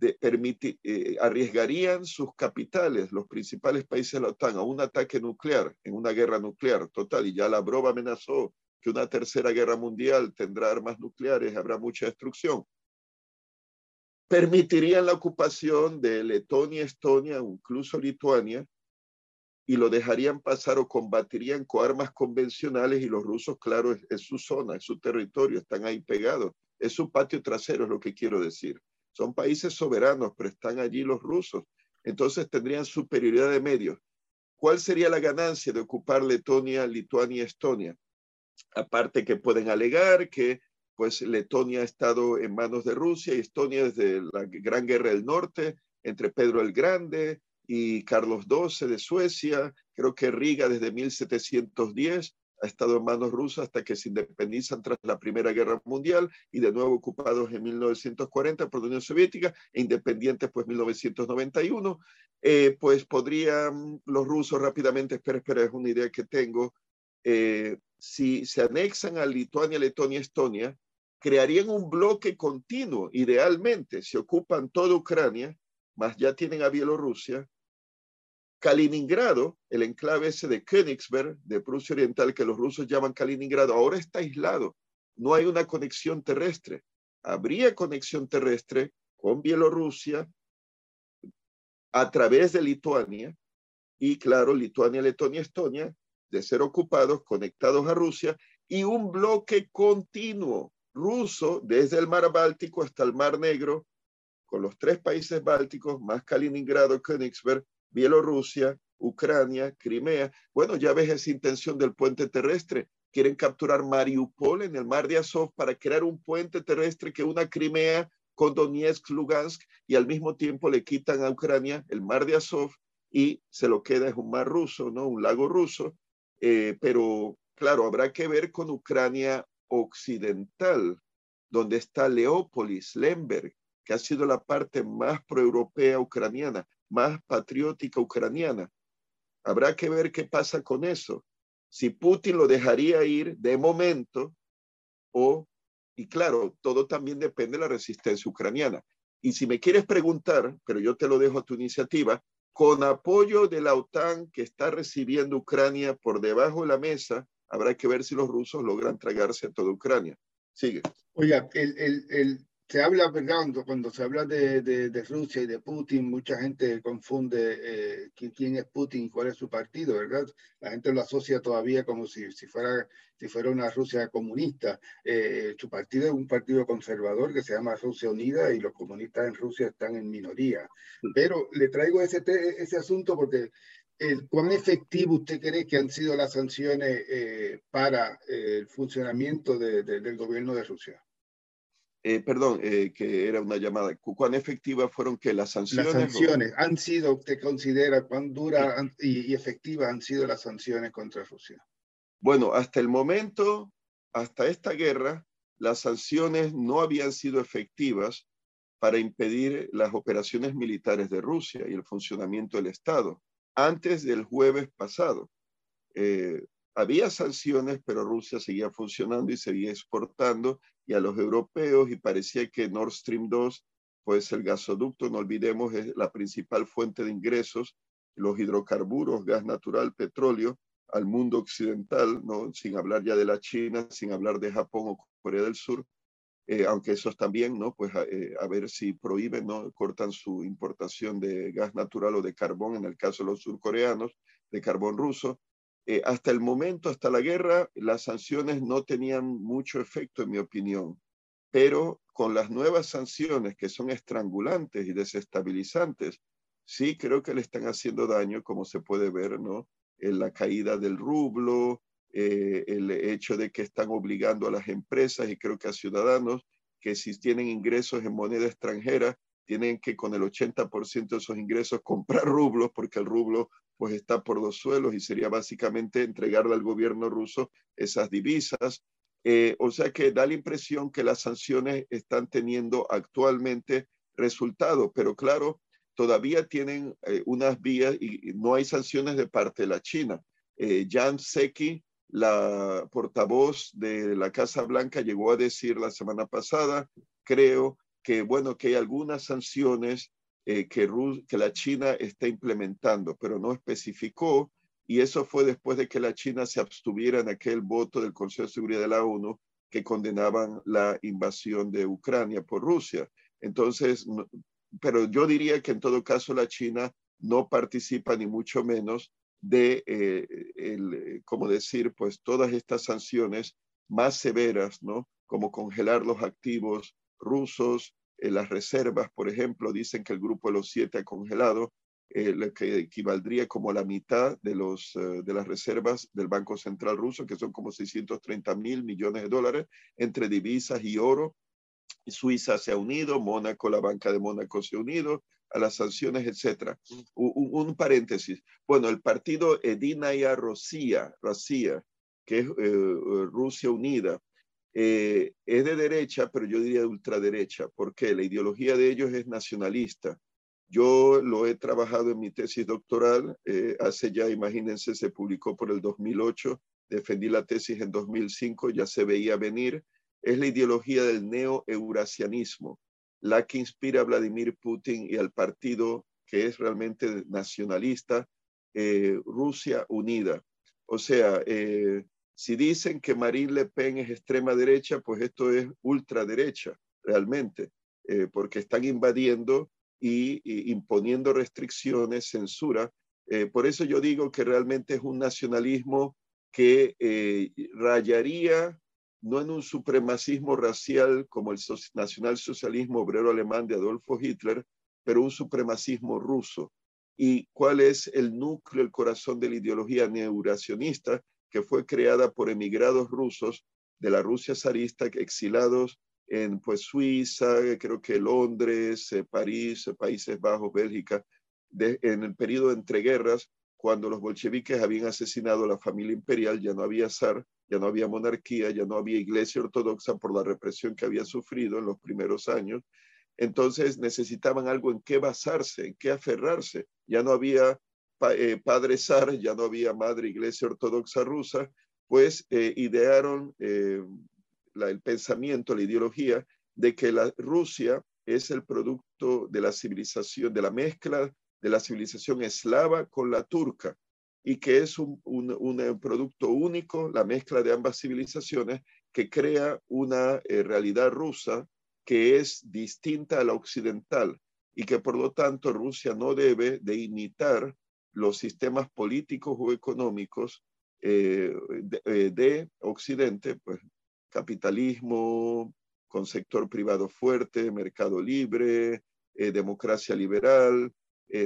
B: Eh, arriesgarían sus capitales, los principales países de la OTAN, a un ataque nuclear, en una guerra nuclear total. Y ya la broma amenazó que una tercera guerra mundial tendrá armas nucleares, habrá mucha destrucción. Permitirían la ocupación de Letonia, Estonia, incluso Lituania, y lo dejarían pasar o combatirían con armas convencionales y los rusos, claro, es, su zona, es su territorio, están ahí pegados, es su patio trasero, es lo que quiero decir. Son países soberanos, pero están allí los rusos, entonces tendrían superioridad de medios. ¿Cuál sería la ganancia de ocupar Letonia, Lituania y Estonia? Aparte que pueden alegar que pues Letonia ha estado en manos de Rusia y Estonia desde la Gran Guerra del Norte, entre Pedro el Grande, y Carlos XII de Suecia, creo que Riga desde 1710 ha estado en manos rusas hasta que se independizan tras la Primera Guerra Mundial y de nuevo ocupados en 1940 por la Unión Soviética e independientes pues 1991, eh, pues podrían los rusos rápidamente, espera, espera, es una idea que tengo, eh, si se anexan a Lituania, Letonia, Estonia, crearían un bloque continuo, idealmente, se ocupan toda Ucrania, más ya tienen a Bielorrusia, Kaliningrado, el enclave ese de Königsberg, de Prusia Oriental, que los rusos llaman Kaliningrado, ahora está aislado. No hay una conexión terrestre. Habría conexión terrestre con Bielorrusia a través de Lituania y, claro, Lituania, Letonia, Estonia, de ser ocupados, conectados a Rusia, y un bloque continuo ruso desde el mar Báltico hasta el mar Negro, con los tres países bálticos, más Kaliningrado, Königsberg, Bielorrusia, Ucrania, Crimea. Bueno, ya ves esa intención del puente terrestre. Quieren capturar Mariupol en el mar de Azov para crear un puente terrestre que una Crimea con Donetsk, Lugansk y al mismo tiempo le quitan a Ucrania el mar de Azov y se lo queda es un mar ruso, ¿no? Un lago ruso. Eh, pero claro, habrá que ver con Ucrania occidental, donde está Leópolis, Lemberg, que ha sido la parte más proeuropea ucraniana más patriótica ucraniana. Habrá que ver qué pasa con eso. Si Putin lo dejaría ir de momento o, y claro, todo también depende de la resistencia ucraniana. Y si me quieres preguntar, pero yo te lo dejo a tu iniciativa, con apoyo de la OTAN que está recibiendo Ucrania por debajo de la mesa, habrá que ver si los rusos logran tragarse a toda Ucrania. Sigue.
A: Oiga, el, el, el, se habla, ¿verdad? Cuando se habla de, de, Rusia y de Putin, mucha gente confunde eh, quién, es Putin y cuál es su partido, ¿verdad? La gente lo asocia todavía como si, si, fuera, si fuera una Rusia comunista. Eh, su partido es un partido conservador que se llama Rusia Unida y los comunistas en Rusia están en minoría. Pero le traigo ese, ese asunto porque ¿cuán efectivo usted cree que han sido las sanciones eh, para el funcionamiento del gobierno de Rusia?
B: Eh, perdón, eh, que era una llamada. ¿Cuán efectivas fueron que las sanciones?
A: Las sanciones han sido, usted considera cuán duras y, efectivas han sido las sanciones contra Rusia.
B: Bueno, hasta el momento, hasta esta guerra, las sanciones no habían sido efectivas para impedir las operaciones militares de Rusia y el funcionamiento del Estado. Antes del jueves pasado, eh, había sanciones, pero Rusia seguía funcionando y seguía exportando y a los europeos y parecía que Nord Stream 2, pues el gasoducto, no olvidemos, es la principal fuente de ingresos, los hidrocarburos, gas natural, petróleo, al mundo occidental, ¿no? sin hablar ya de la China, sin hablar de Japón o Corea del Sur, eh, aunque esos también, ¿no? Pues eh, a ver si prohíben, ¿no? Cortan su importación de gas natural o de carbón, en el caso de los surcoreanos, de carbón ruso. Eh, hasta el momento, hasta la guerra, las sanciones no tenían mucho efecto, en mi opinión, pero con las nuevas sanciones que son estrangulantes y desestabilizantes, sí creo que le están haciendo daño, como se puede ver, ¿no? En la caída del rublo, eh, el hecho de que están obligando a las empresas y creo que a ciudadanos que si tienen ingresos en moneda extranjera, tienen que con el 80% de esos ingresos comprar rublos porque el rublo pues está por los suelos y sería básicamente entregarle al gobierno ruso esas divisas. Eh, o sea que da la impresión que las sanciones están teniendo actualmente resultados, pero claro, todavía tienen eh, unas vías y no hay sanciones de parte de la China. Eh, Seki, la portavoz de la Casa Blanca, llegó a decir la semana pasada, creo, que bueno, que hay algunas sanciones eh, que, que la China está implementando, pero no especificó, y eso fue después de que la China se abstuviera en aquel voto del Consejo de Seguridad de la ONU que condenaban la invasión de Ucrania por Rusia. Entonces, pero yo diría que en todo caso la China no participa ni mucho menos de, eh, el, ¿cómo decir? Pues todas estas sanciones más severas, ¿no? Como congelar los activos rusos, en las reservas, por ejemplo, dicen que el grupo de los siete ha congelado, eh, lo que equivaldría como la mitad de, los, eh, de las reservas del Banco Central ruso, que son como 630 mil millones de dólares entre divisas y oro. Suiza se ha unido, Mónaco, la banca de Mónaco se ha unido a las sanciones, etcétera. Un, paréntesis. Bueno, el partido Edinaya Rosia, Rosia que es eh, Rusia Unida, eh, es de derecha, pero yo diría de ultraderecha, porque la ideología de ellos es nacionalista. Yo lo he trabajado en mi tesis doctoral, eh, hace ya, imagínense, se publicó por el 2008, defendí la tesis en 2005, ya se veía venir. Es la ideología del neo-eurasianismo, la que inspira a Vladimir Putin y al partido que es realmente nacionalista, eh, Rusia unida. O sea, eh, si dicen que Marine Le Pen es extrema derecha, pues esto es ultraderecha, realmente, eh, porque están invadiendo y, imponiendo restricciones, censura. por eso yo digo que realmente es un nacionalismo que rayaría no en un supremacismo racial como el nacionalsocialismo obrero alemán de Adolfo Hitler, pero un supremacismo ruso. ¿Y cuál es el núcleo, el corazón de la ideología neuracionista que fue creada por emigrados rusos de la Rusia zarista, exilados en pues, Suiza, creo que Londres, eh, París, Países Bajos, Bélgica, en el periodo de entreguerras, cuando los bolcheviques habían asesinado a la familia imperial, ya no había zar, ya no había monarquía, ya no había iglesia ortodoxa por la represión que había sufrido en los primeros años. Entonces necesitaban algo en qué basarse, en qué aferrarse. Ya no había eh, padre zar, ya no había madre iglesia ortodoxa rusa, pues eh, idearon eh, el pensamiento, la ideología de que la Rusia es el producto de la civilización, de la mezcla de la civilización eslava con la turca y que es un, producto único, la mezcla de ambas civilizaciones, que crea una eh, realidad rusa que es distinta a la occidental y que por lo tanto Rusia no debe de imitar los sistemas políticos o económicos eh, eh, de, Occidente, pues capitalismo con sector privado fuerte, mercado libre, democracia liberal,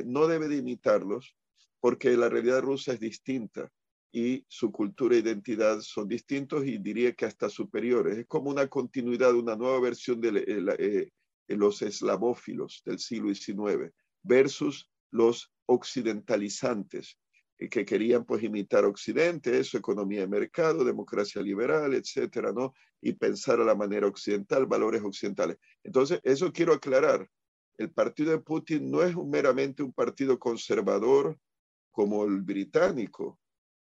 B: no debe de imitarlos porque la realidad rusa es distinta y su cultura e identidad son distintos y diría que hasta superiores. Es como una continuidad, una nueva versión de eh, eh, los eslavófilos del siglo XIX versus los occidentalizantes eh, que querían pues imitar Occidente, eso, economía de mercado, democracia liberal, etcétera, ¿no? Y pensar a la manera occidental, valores occidentales. Entonces, eso quiero aclarar. El partido de Putin no es meramente un partido conservador, como el británico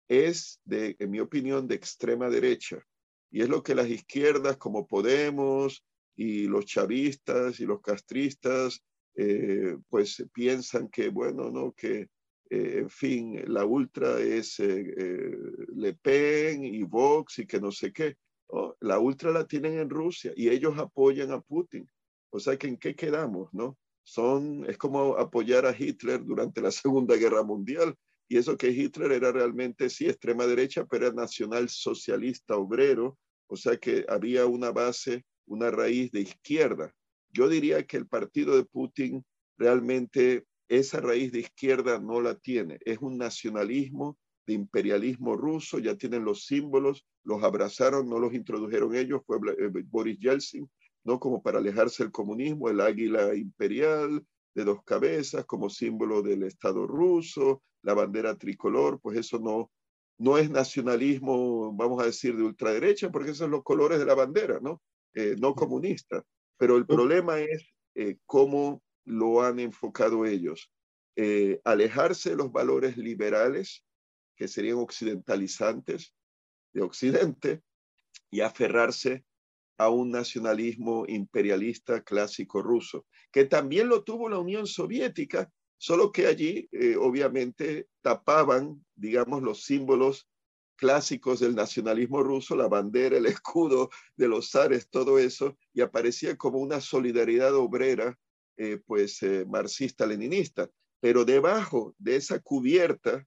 B: es, de, en mi opinión, de extrema derecha. Y es lo que las izquierdas como Podemos y los chavistas y los castristas, eh, pues piensan que, bueno, ¿no? Que, eh, en fin, la ultra es eh, Le Pen y Vox y que no sé qué. La ultra la tienen en Rusia y ellos apoyan a Putin. O sea que en qué quedamos, ¿no? Son, es como apoyar a Hitler durante la Segunda Guerra Mundial. Y eso que Hitler era realmente, sí, extrema derecha, pero era nacional socialista obrero, o sea que había una base, una raíz de izquierda. Yo diría que el partido de Putin realmente esa raíz de izquierda no la tiene. Es un nacionalismo de imperialismo ruso, ya tienen los símbolos, los abrazaron, no los introdujeron ellos, fue eh, Boris Yeltsin, ¿no? Como para alejarse del comunismo, el águila imperial de dos cabezas como símbolo del Estado ruso, la bandera tricolor, pues eso no, no es nacionalismo, vamos a decir, de ultraderecha, porque esos son los colores de la bandera, ¿no? Eh, no comunista. Pero el problema es eh, cómo lo han enfocado ellos. Eh, alejarse de los valores liberales, que serían occidentalizantes de Occidente, y aferrarse a un nacionalismo imperialista clásico ruso, que también lo tuvo la Unión Soviética, solo que allí eh, obviamente tapaban, digamos, los símbolos clásicos del nacionalismo ruso, la bandera, el *laughs* escudo de los zares, todo eso, y aparecía como una solidaridad obrera, eh, pues eh, marxista-leninista. Pero debajo de esa cubierta,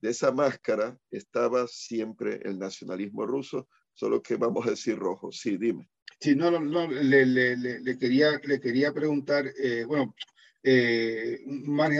B: de esa máscara, estaba siempre el nacionalismo ruso, solo que vamos a decir rojo. Sí, dime.
A: Sí, no, no, le, le, le, quería, le quería preguntar, eh, bueno, eh,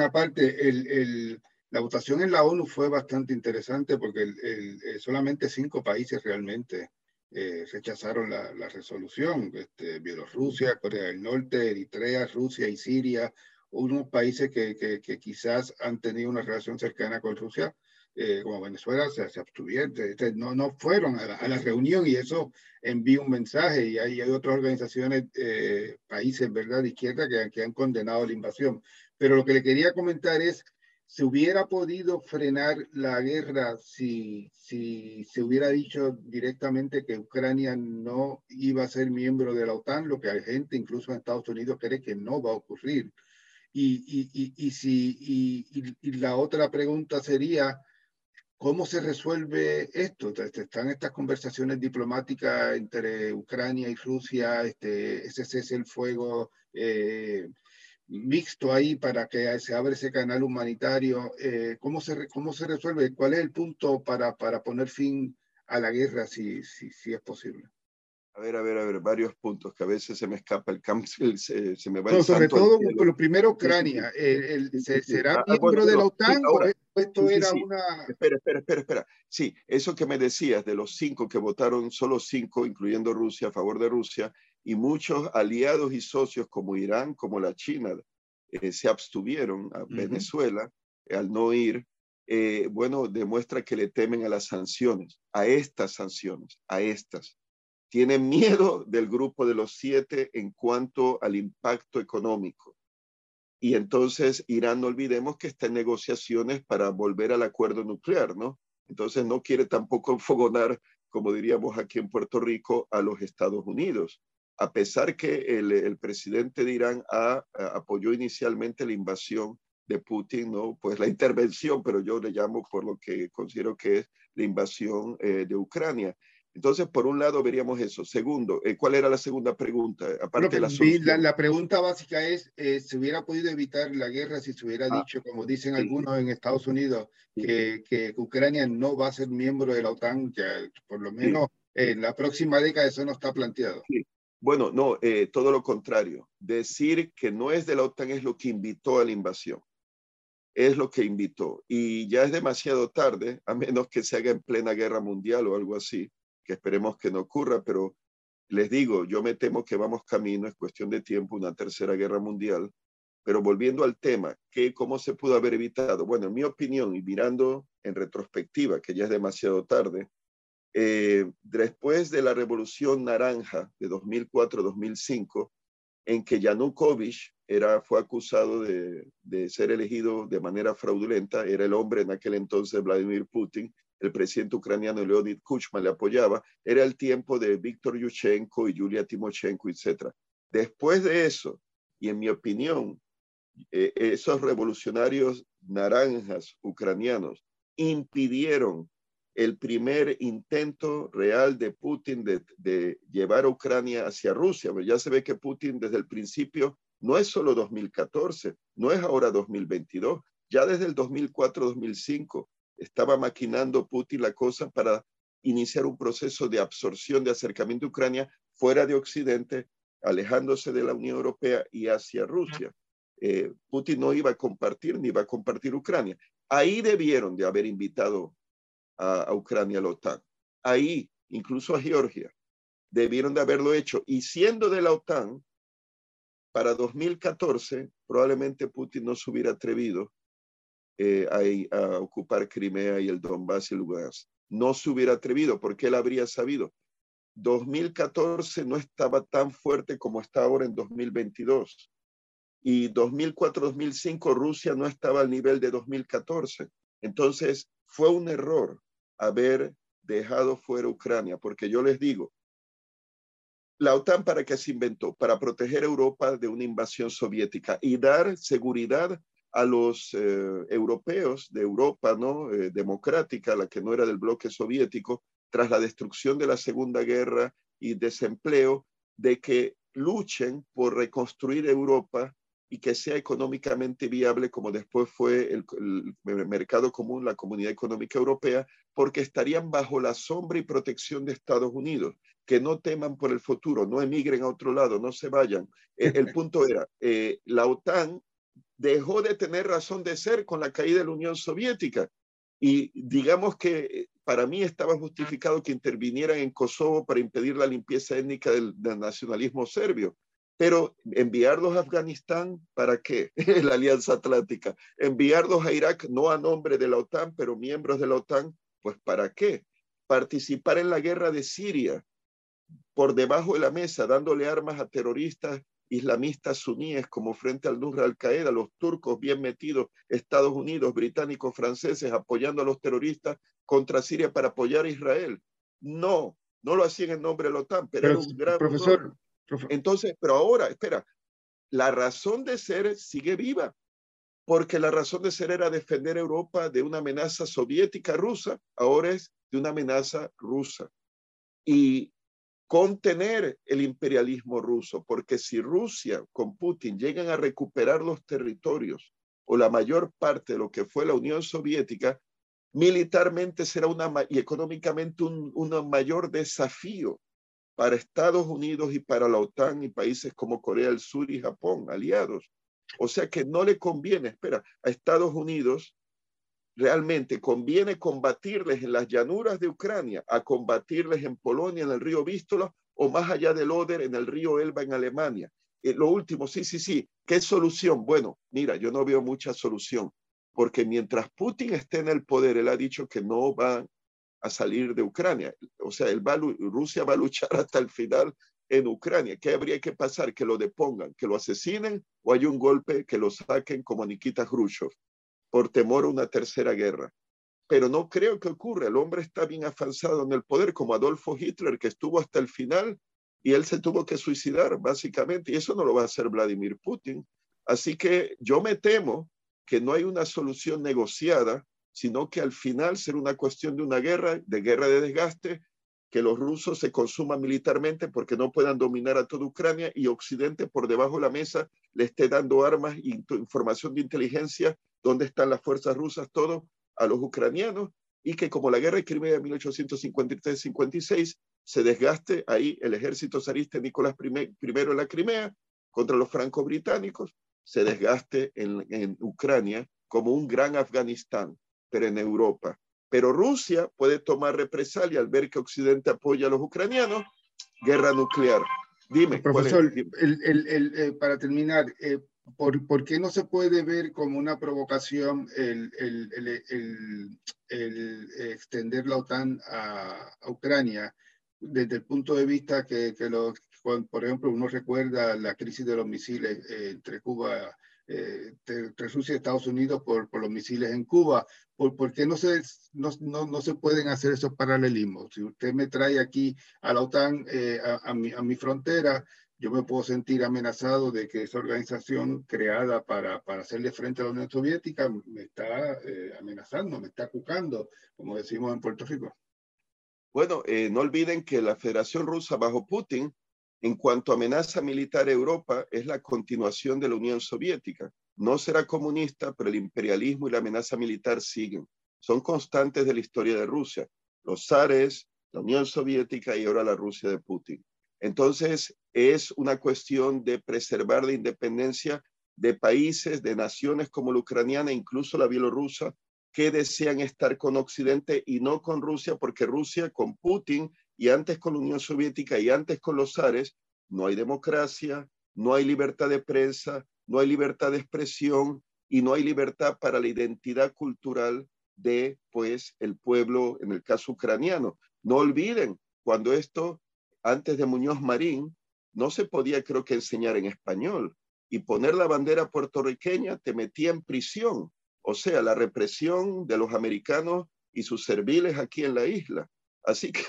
A: aparte, el, el, la votación en la ONU fue bastante interesante porque eh, solamente cinco países realmente eh, rechazaron la, resolución, este, Bielorrusia, Corea del Norte, Eritrea, Rusia y Siria, unos países que, que quizás han tenido una relación cercana con Rusia, eh, como Venezuela se, se abstuvieron, no, no fueron a la, a la, reunión y eso envía un mensaje y hay, hay otras organizaciones, eh, países, ¿verdad?, de izquierda que, que han condenado la invasión. Pero lo que le quería comentar es, ¿se hubiera podido frenar la guerra si, si se hubiera dicho directamente que Ucrania no iba a ser miembro de la OTAN, lo que hay gente, incluso en Estados Unidos, cree que no va a ocurrir? Y, y, si, y, la otra pregunta sería, ¿cómo se resuelve esto? Están estas conversaciones diplomáticas entre Ucrania y Rusia, este, ese es el fuego eh, mixto ahí para que se abra ese canal humanitario. Eh, ¿cómo, se, ¿Cómo se resuelve? ¿Cuál es el punto para, para poner fin a la guerra si, si, si es posible?
B: A ver, a ver, a ver, varios puntos que a veces se me escapa el campo, *laughs* se, se me va el
A: Sobre todo, lo primero, Ucrania. El, ¿Será ah, ah, miembro de la OTAN ahora, o esto era una...?
B: Espera, espera, espera, espera. Sí, eso que me decías de los cinco que votaron, solo cinco, incluyendo Rusia, a favor de Rusia, y muchos aliados y socios como Irán, como la China, eh, se abstuvieron a Venezuela eh, al no ir, eh, bueno, demuestra que le temen a las sanciones, a estas sanciones, a estas tienen miedo del grupo de los siete en cuanto al impacto económico. Y entonces Irán, no olvidemos que está en negociaciones para volver al acuerdo nuclear, ¿no? Entonces no quiere tampoco *laughs* enfogonar, como diríamos aquí en Puerto Rico, a los Estados Unidos. A pesar que el, presidente de Irán apoyó inicialmente la invasión de Putin, ¿no? Pues la intervención, pero yo le llamo por lo que considero que es la invasión eh, de Ucrania. Entonces, por un lado, veríamos eso. Segundo, eh, ¿cuál era la segunda pregunta?
A: Aparte la, la, pregunta básica es, eh, ¿se hubiera podido evitar la guerra si se hubiera ah, dicho, como dicen algunos en Estados Unidos, que, que, Ucrania no va a ser miembro de la OTAN, que por lo menos en la próxima década eso no está planteado?
B: Bueno, no, eh, todo lo contrario. Decir que no es de la OTAN es lo que invitó a la invasión. Es lo que invitó. Y ya es demasiado tarde, a menos que se haga en plena guerra mundial o algo así que esperemos que no ocurra, pero les digo, yo me temo que vamos camino, es cuestión de tiempo, una tercera guerra mundial. Pero volviendo al tema, ¿qué, ¿cómo se pudo haber evitado? Bueno, en mi opinión, y mirando en retrospectiva, que ya es demasiado tarde, eh, después de la Revolución Naranja de 2004-2005, en que Yanukovych era, fue acusado de, de, ser elegido de manera fraudulenta, era el hombre en aquel entonces, Vladimir Putin, el presidente ucraniano Leonid Kuchma le apoyaba, era el tiempo de Víctor Yushchenko y Yulia Timoshenko, etc. Después de eso, y en mi opinión, eh, esos revolucionarios naranjas ucranianos impidieron el primer intento real de Putin de, de, llevar a Ucrania hacia Rusia. Ya se ve que Putin desde el principio no es solo 2014, no es ahora 2022, ya desde el 2004-2005 estaba maquinando Putin la cosa para iniciar un proceso de absorción, de acercamiento a Ucrania fuera de Occidente, alejándose de la Unión Europea y hacia Rusia. Eh, Putin no iba a compartir ni iba a compartir Ucrania. Ahí debieron de haber invitado a, a Ucrania a la OTAN. Ahí, incluso a Georgia, debieron de haberlo hecho. Y siendo de la OTAN, para 2014, probablemente Putin no se hubiera atrevido eh, a, ocupar Crimea y el Donbass y Lugansk. No se hubiera atrevido porque él habría sabido. 2014 no estaba tan fuerte como está ahora en 2022. Y 2004-2005 Rusia no estaba al nivel de 2014. Entonces fue un error haber dejado fuera Ucrania, porque yo les digo, la OTAN para qué se inventó? Para proteger a Europa de una invasión soviética y dar seguridad a los eh, europeos de Europa ¿no? Eh, democrática, la que no era del bloque soviético, tras la destrucción de la Segunda Guerra y desempleo, de que luchen por reconstruir Europa y que sea económicamente viable como después fue el, el, mercado común, la Comunidad Económica Europea, porque estarían bajo la sombra y protección de Estados Unidos, que no teman por el futuro, no emigren a otro lado, no se vayan. El, el *laughs* punto era, eh, la OTAN dejó de tener razón de ser con la caída de la Unión Soviética. Y digamos que eh, para mí estaba justificado que intervinieran en Kosovo para impedir la limpieza étnica del, nacionalismo serbio. Pero enviarlos a Afganistán, ¿para qué? *laughs* la Alianza Atlántica. Enviarlos a Irak, no a nombre de la OTAN, pero miembros de la OTAN, pues ¿para qué? Participar en la guerra de Siria por debajo de la mesa, dándole armas a terroristas islamistas suníes como frente al Nusra al-Qaeda, los turcos bien metidos, Estados Unidos, británicos, franceses apoyando a los terroristas contra Siria para apoyar a Israel. No, no lo hacían en nombre de la OTAN, pero, era un gran
A: profesor,
B: Entonces, pero ahora, espera, la razón de ser sigue viva, porque la razón de ser era defender Europa de una amenaza soviética rusa, ahora es de una amenaza rusa. Y contener el imperialismo ruso, porque si Rusia con Putin llegan a recuperar los territorios o la mayor parte de lo que fue la Unión Soviética, militarmente será una y económicamente un, un mayor desafío para Estados Unidos y para la OTAN y países como Corea del Sur y Japón, aliados. O sea que no le conviene, espera, a Estados Unidos realmente conviene combatirles en las llanuras de Ucrania, a combatirles en Polonia, en el río Vístola, o más allá del Oder, en el río Elba, en Alemania. Eh, lo último, sí, sí, sí, ¿qué solución? Bueno, mira, yo no veo mucha solución, porque mientras Putin esté en el poder, él ha dicho que no va a salir de Ucrania. O sea, Rusia va a luchar hasta el final en Ucrania. ¿Qué habría que pasar? Que lo depongan, que lo asesinen o hay un golpe que lo saquen como Nikita Khrushchev por temor a una tercera guerra. Pero no creo que ocurra. El hombre está bien avanzado en el poder, como Adolfo Hitler, que estuvo hasta el final y él se tuvo que suicidar, básicamente, y eso no lo va a hacer Vladimir Putin. Así que yo me temo que no hay una solución negociada sino que al final será una cuestión de una guerra, de guerra de desgaste, que los rusos se consuman militarmente porque no puedan dominar a toda Ucrania y Occidente por debajo de la mesa le esté dando armas e información de inteligencia, dónde están las fuerzas rusas, todo a los ucranianos y que como la guerra de Crimea de 1853-56 se desgaste ahí el ejército zarista Nicolás I, en la Crimea contra los franco-británicos, se desgaste en, en Ucrania como un gran Afganistán pero en Europa. Pero Rusia puede tomar represalia al ver que Occidente apoya a los ucranianos, guerra nuclear. Dime.
A: Profesor, El, eh, para terminar, eh, ¿por, ¿por, qué no se puede ver como una provocación el, extender la OTAN a, Ucrania desde el punto de vista que, que lo, por ejemplo, uno recuerda la crisis de los misiles eh, entre Cuba eh, Rusia y Estados Unidos por, por los misiles en Cuba. ¿Por, por qué no se, no, no, no, se pueden hacer esos paralelismos? Si usted me trae aquí a la OTAN, eh, a, a, mi, a mi frontera, yo me puedo sentir amenazado de que esa organización creada para, para hacerle frente a la Unión Soviética me está eh, amenazando, me está cucando, como decimos en Puerto Rico.
B: Bueno, eh, no olviden que la Federación Rusa bajo Putin en cuanto a amenaza militar Europa, es la continuación de la Unión Soviética. No será comunista, pero el imperialismo y la amenaza militar siguen. Son constantes de la historia de Rusia. Los zares, la Unión Soviética y ahora la Rusia de Putin. Entonces, es una cuestión de preservar la independencia de países, de naciones como la ucraniana, incluso la bielorrusa, que desean estar con Occidente y no con Rusia, porque Rusia con Putin y antes con la Unión Soviética y antes con los zares, no hay democracia, no hay libertad de prensa, no hay libertad de expresión y no hay libertad para la identidad cultural de pues el pueblo, en el caso ucraniano. No olviden, cuando esto, antes de Muñoz Marín, no se podía creo que enseñar en español y poner la bandera puertorriqueña te metía en prisión. O sea, la represión de los americanos y sus serviles aquí en la isla. Así que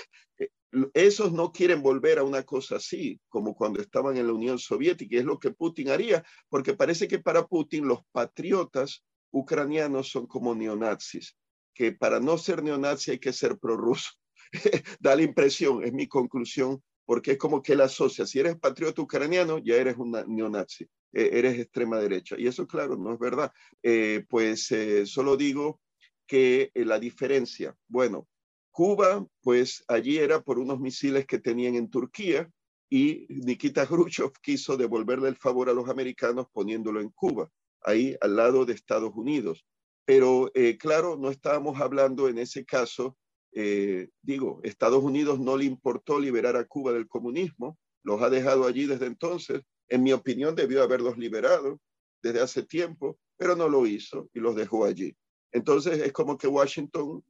B: esos no quieren volver a una cosa así, como cuando estaban en la Unión Soviética, y es lo que Putin haría, porque parece que para Putin los patriotas ucranianos son como neonazis, que para no ser neonazi hay que ser prorruso. *laughs* da la impresión, es mi conclusión, porque es como que él asocia, si eres patriota ucraniano, ya eres un neonazi, e, eres extrema derecha. Y eso, claro, no es verdad. Eh, pues eh, solo digo que la diferencia, bueno, Cuba, pues allí era por unos misiles que tenían en Turquía y Nikita Khrushchev quiso devolverle el favor a los americanos poniéndolo en Cuba, ahí al lado de Estados Unidos. Pero eh, claro, no estábamos hablando en ese caso, eh, digo, Estados Unidos no le importó liberar a Cuba del comunismo, los ha dejado allí desde entonces. En mi opinión, debió haberlos liberado desde hace tiempo, pero no lo hizo y los dejó allí. Entonces es como que Washington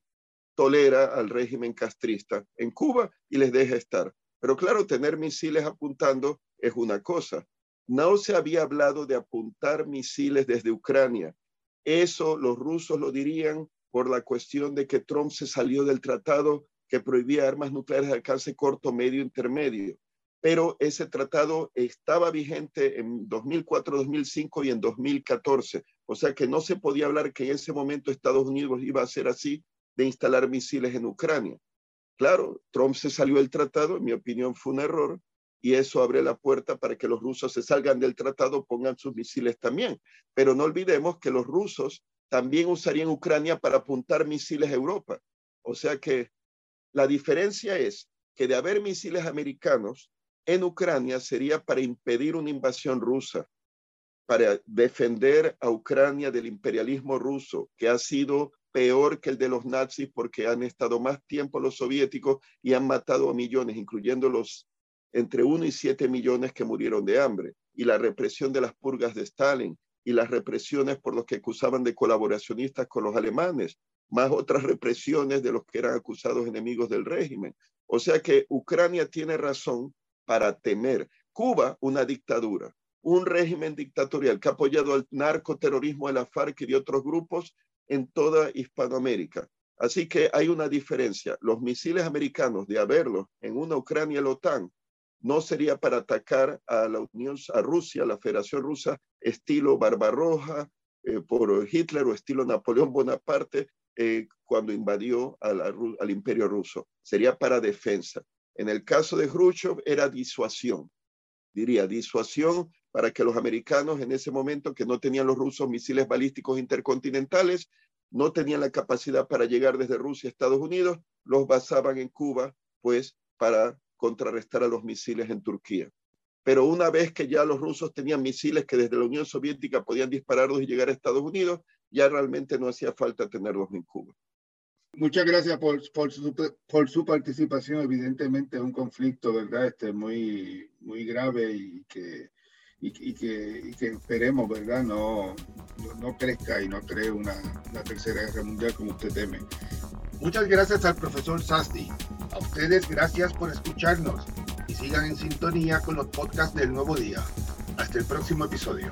B: tolera al régimen castrista en Cuba y les deja estar. Pero claro, tener misiles apuntando es una cosa. No se había hablado de apuntar misiles desde Ucrania. Eso los rusos lo dirían por la cuestión de que Trump se salió del tratado que prohibía armas nucleares de alcance corto, medio, intermedio. pero ese tratado estaba vigente en 2004, 2005 y en 2014. O sea que no se podía hablar que en ese momento Estados Unidos iba a ser así de instalar misiles en Ucrania. Claro, Trump se salió del tratado, en mi opinión fue un error, y eso abre la puerta para que los rusos se salgan del tratado, pongan sus misiles también. Pero no olvidemos que los rusos también usarían Ucrania para apuntar misiles a Europa. O sea que la diferencia es que de haber misiles americanos en Ucrania sería para impedir una invasión rusa, para defender a Ucrania del imperialismo ruso, que ha sido peor que el de los nazis porque han estado más tiempo los soviéticos y han matado a millones, incluyendo los entre 1 y 7 millones que murieron de hambre, y la represión de las purgas de Stalin, y las represiones por los que acusaban de colaboracionistas con los alemanes, más otras represiones de los que eran acusados enemigos del régimen. O sea que Ucrania tiene razón para temer. Cuba, una dictadura, un régimen dictatorial que ha apoyado al narcoterrorismo de la FARC y de otros grupos en toda Hispanoamérica. Así que hay una diferencia. Los misiles americanos, de haberlos en una Ucrania la OTAN, no sería para atacar a la Unión, a Rusia, la Federación Rusa, estilo Barbarroja eh, por Hitler o estilo Napoleón Bonaparte eh, cuando invadió al Imperio Ruso. Sería para defensa. En el caso de Khrushchev era disuasión, diría disuasión para que los americanos en ese momento que no tenían los rusos misiles balísticos intercontinentales, no tenían la capacidad para llegar desde Rusia a Estados Unidos, los basaban en Cuba, pues para contrarrestar a los misiles en Turquía. Pero una vez que ya los rusos tenían misiles que desde la Unión Soviética podían dispararlos y llegar a Estados Unidos, ya realmente no hacía falta tenerlos en Cuba.
A: Muchas gracias por, por, su, por su participación. Evidentemente es un conflicto, ¿verdad? Este, muy, muy grave y que, y, que, esperemos, ¿verdad? No, no, crezca y no cree una, una tercera guerra mundial como usted teme. Muchas gracias al profesor Sasti. A ustedes gracias por escucharnos y sigan en sintonía con los podcasts del nuevo día. Hasta el próximo episodio.